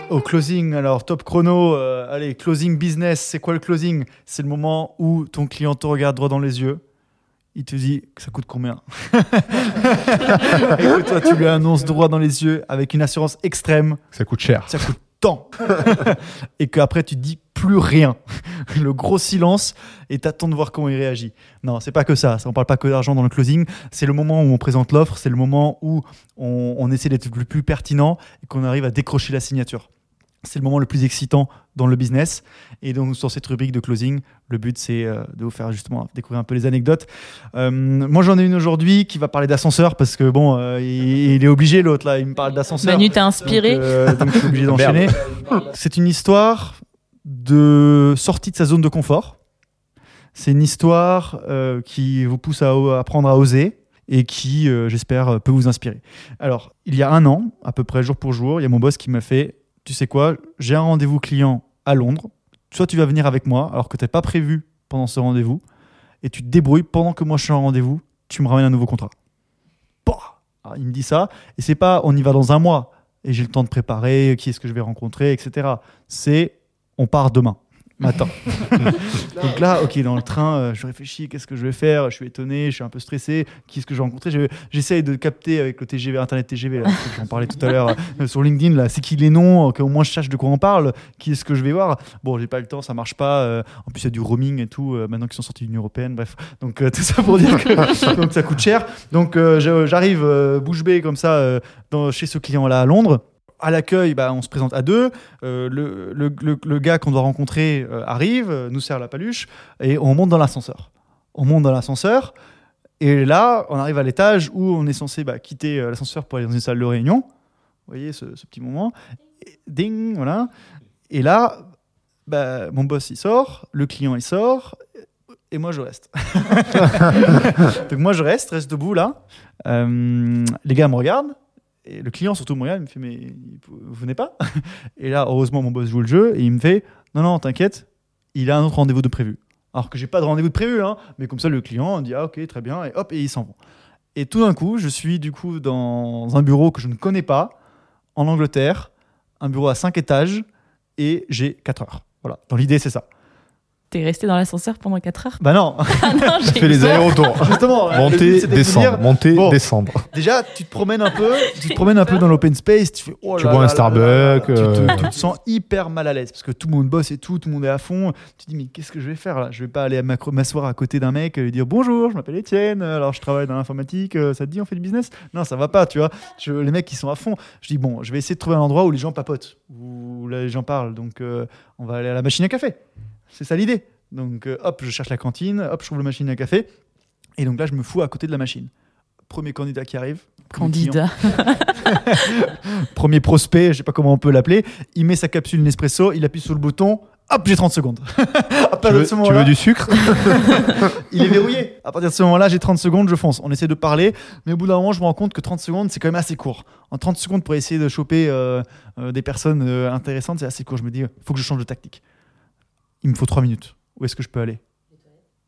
Au closing, alors top chrono, euh, allez, closing business, c'est quoi le closing? C'est le moment où ton client te regarde droit dans les yeux, il te dit que ça coûte combien Et que toi, tu lui annonces droit dans les yeux avec une assurance extrême, Ça coûte cher. ça coûte tant Et qu'après, tu dis plus rien. Le gros silence et t'attends de voir comment il réagit. Non, c'est pas que ça. ça on parle pas que d'argent dans le closing. C'est le moment où on présente l'offre, c'est le moment où on, on essaie d'être le plus pertinent et qu'on arrive à décrocher la signature. C'est le moment le plus excitant dans le business. Et donc, sur cette rubrique de closing, le but, c'est euh, de vous faire justement découvrir un peu les anecdotes. Euh, moi, j'en ai une aujourd'hui qui va parler d'ascenseur parce que, bon, euh, il, il est obligé, l'autre, là, il me parle d'ascenseur. Manu t'a inspiré. Donc, euh, donc, je suis obligé d'enchaîner. C'est une histoire de sortie de sa zone de confort. C'est une histoire euh, qui vous pousse à apprendre à oser et qui, euh, j'espère, peut vous inspirer. Alors, il y a un an, à peu près jour pour jour, il y a mon boss qui m'a fait Tu sais quoi, j'ai un rendez-vous client à Londres. Soit tu vas venir avec moi, alors que tu n'es pas prévu pendant ce rendez-vous, et tu te débrouilles pendant que moi je suis en rendez-vous, tu me ramènes un nouveau contrat. Alors, il me dit ça, et c'est pas on y va dans un mois, et j'ai le temps de préparer, qui est-ce que je vais rencontrer, etc. C'est on part demain matin. Donc là, ok, dans le train, euh, je réfléchis, qu'est-ce que je vais faire Je suis étonné, je suis un peu stressé. Qui est-ce que je vais rencontrer Je- J'essaye de capter avec le TGV, Internet TGV, j'en parlais tout à l'heure euh, sur LinkedIn, là, c'est qui les noms, euh, qu'au moins je sache de quoi on parle, qui est-ce que je vais voir. Bon, j'ai pas le temps, ça marche pas. en plus, il y a du roaming et tout, maintenant qu'ils sont sortis de l'Union Européenne, bref. Donc, tout ça pour dire que ça coûte cher. Donc, j'arrive bouche bée comme ça chez ce client-là à Londres. À l'accueil, bah, on se présente à deux. Euh, le, gars qu'on doit rencontrer euh, arrive, euh, nous sert la paluche, et on monte dans l'ascenseur. On monte dans l'ascenseur, et là, on arrive à l'étage où on est censé bah, quitter l'ascenseur pour aller dans une salle de réunion. Vous voyez ce, petit moment Ding, voilà. Et là, bah, mon boss il sort, le client il sort, et moi je reste. Donc moi je reste, reste debout là. Les gars me regardent. Et le client surtout regarde, il me fait mais vous venez pas? Et là heureusement mon boss joue le jeu et il me fait non non t'inquiète, il a un autre rendez-vous de prévu. Alors que j'ai pas de rendez-vous de prévu, hein, mais comme ça le client dit ah ok très bien et hop et ils s'en vont. Et tout d'un coup je suis du coup dans un bureau que je ne connais pas en Angleterre, un bureau à 5 étages et j'ai 4 heures. Voilà, dans l'idée c'est ça. T'es resté dans l'ascenseur pendant 4 heures Bah non, Ah non, j'ai Tu fais les allers-retours. justement. Monter, de descendre, monter, Bon. descendre. Déjà, tu te promènes un peu, tu te promènes un peu dans l'open space, tu fais oh Tu là bois un là là là là là. Starbucks, Tu te- euh. tu te sens hyper mal à l'aise parce que tout le monde bosse et tout, tout le monde est à fond. Tu te dis mais qu'est-ce que je vais faire là? Je vais pas aller m'asseoir à côté d'un mec et lui dire bonjour, je m'appelle Étienne, alors je travaille dans l'informatique, euh, ça te dit on fait du business? Non, ça va pas, tu vois. Je- les mecs ils sont à fond. Je dis bon, je vais essayer de trouver un endroit où les gens papotent, où là, les gens parlent. Donc euh, on va aller à la machine à café. C'est ça l'idée. Donc euh, hop, je cherche la cantine, hop, je trouve la machine à café. Et donc là, je me fous à côté de la machine. Premier candidat qui arrive. Candidat. premier prospect, je sais pas comment on peut l'appeler, il met sa capsule Nespresso, il appuie sur le bouton, hop, j'ai 30 secondes. à Tu partir veux, de ce tu veux du sucre il est verrouillé. À partir de ce moment-là, j'ai 30 secondes, je fonce. On essaie de parler, mais au bout d'un moment, je me rends compte que 30 secondes, c'est quand même assez court. En 30 secondes, pour essayer de choper euh, euh, des personnes euh, intéressantes, c'est assez court. Je me dis, il faut que je change de tactique. Il me faut 3 minutes. Où est-ce que je peux aller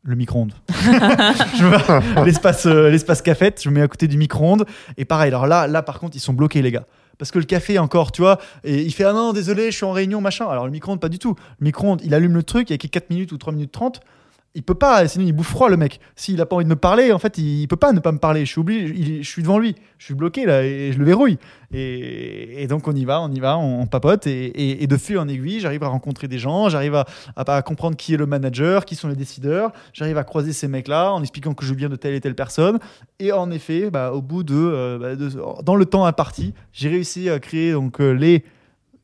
le micro-ondes. l'espace, euh, l'espace cafette, je me mets à côté du micro-ondes. Et pareil, alors là, là, par contre, ils sont bloqués, les gars. Parce que le café, encore, tu vois, et il fait Ah non, désolé, je suis en réunion, machin. Alors le micro-ondes, pas du tout. Le micro-ondes, il allume le truc, il y a que 4 minutes ou 3 minutes 30. Il peut pas, sinon il bouffe froid, le mec. S'il a pas envie de me parler, en fait, il, peut pas ne pas me parler. Je suis obligé, il- je suis devant lui. Je suis bloqué, là, et je le verrouille. Et, donc on y va, on y va, on, papote. Et, de fil en aiguille, j'arrive à rencontrer des gens, j'arrive à, comprendre qui est le manager, qui sont les décideurs. J'arrive à croiser ces mecs-là en expliquant que je viens de telle et telle personne. Et en effet, bah, au bout de, euh, bah, de- dans le temps imparti, j'ai réussi à créer donc euh, les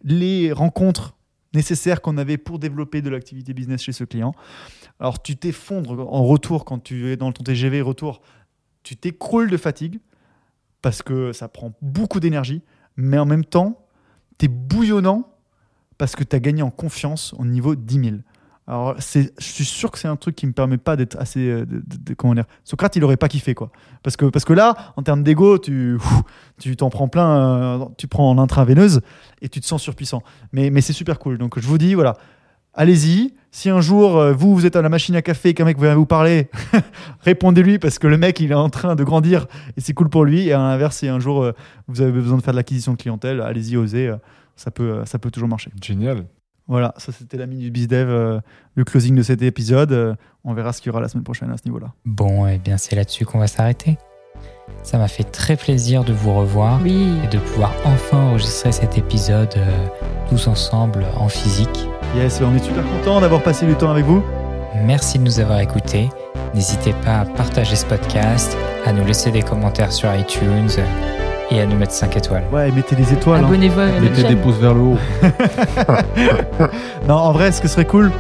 les rencontres nécessaires qu'on avait pour développer de l'activité business chez ce client. Alors tu t'effondres en retour quand tu es dans ton TGV retour, tu t'écroules de fatigue parce que ça prend beaucoup d'énergie, mais en même temps, tu es bouillonnant parce que tu as gagné en confiance au niveau 10 000. Alors, je suis sûr que c'est un truc qui me permet pas d'être assez. euh, de- comment dire Socrate, il aurait pas kiffé, quoi. Parce que, parce que là, en termes d'ego, tu tu t'en prends plein, euh, tu prends en intraveineuse et tu te sens surpuissant. Mais, mais c'est super cool. Donc, je vous dis, voilà, allez-y. Si un jour, euh, vous, vous êtes à la machine à café et qu'un mec vient vous parler, répondez-lui parce que le mec, il est en train de grandir et c'est cool pour lui. Et à l'inverse, si un jour, euh, vous avez besoin de faire de l'acquisition de clientèle, allez-y, osez. euh, ça peut, ça peut toujours marcher. Génial. Voilà, ça c'était la minute du BizDev, euh, le closing de cet épisode. Euh, on verra ce qu'il y aura la semaine prochaine à ce niveau-là. Bon, eh bien, c'est là-dessus qu'on va s'arrêter. Ça m'a fait très plaisir de vous revoir Oui. et de pouvoir enfin enregistrer cet épisode euh, tous ensemble en physique. Yes, on est super content d'avoir passé du temps avec vous. Merci de nous avoir écoutés. N'hésitez pas à partager ce podcast, à nous laisser des commentaires sur iTunes et à nous mettre 5 étoiles. Ouais, mettez les étoiles. hein. Abonnez-vous à notre Mettez des pouces vers le haut. Non, en vrai, ce que serait cool,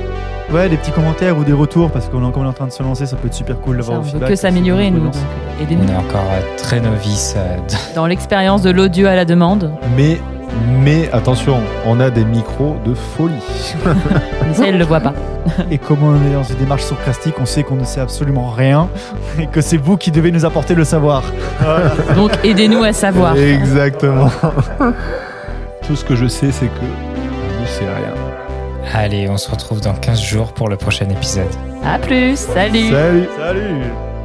ouais, des petits commentaires ou des retours, parce qu'on est encore en train de se lancer, ça peut être super cool d'avoir on veut que s'améliorer, nous. Donc, On aidez-nous est encore euh, très novices euh, dans l'expérience de l'audio à la demande. Mais, mais attention, on a des micros de folie. Mais ça, elle ne le voit pas. Et comme on est dans une démarche surcastique, on sait qu'on ne sait absolument rien et que c'est vous qui devez nous apporter le savoir. Voilà. Donc, aidez-nous à savoir. Exactement. Tout ce que je sais, c'est que je ne sais rien. Allez, on se retrouve dans 15 jours pour le prochain épisode. À plus. Salut. Salut Salut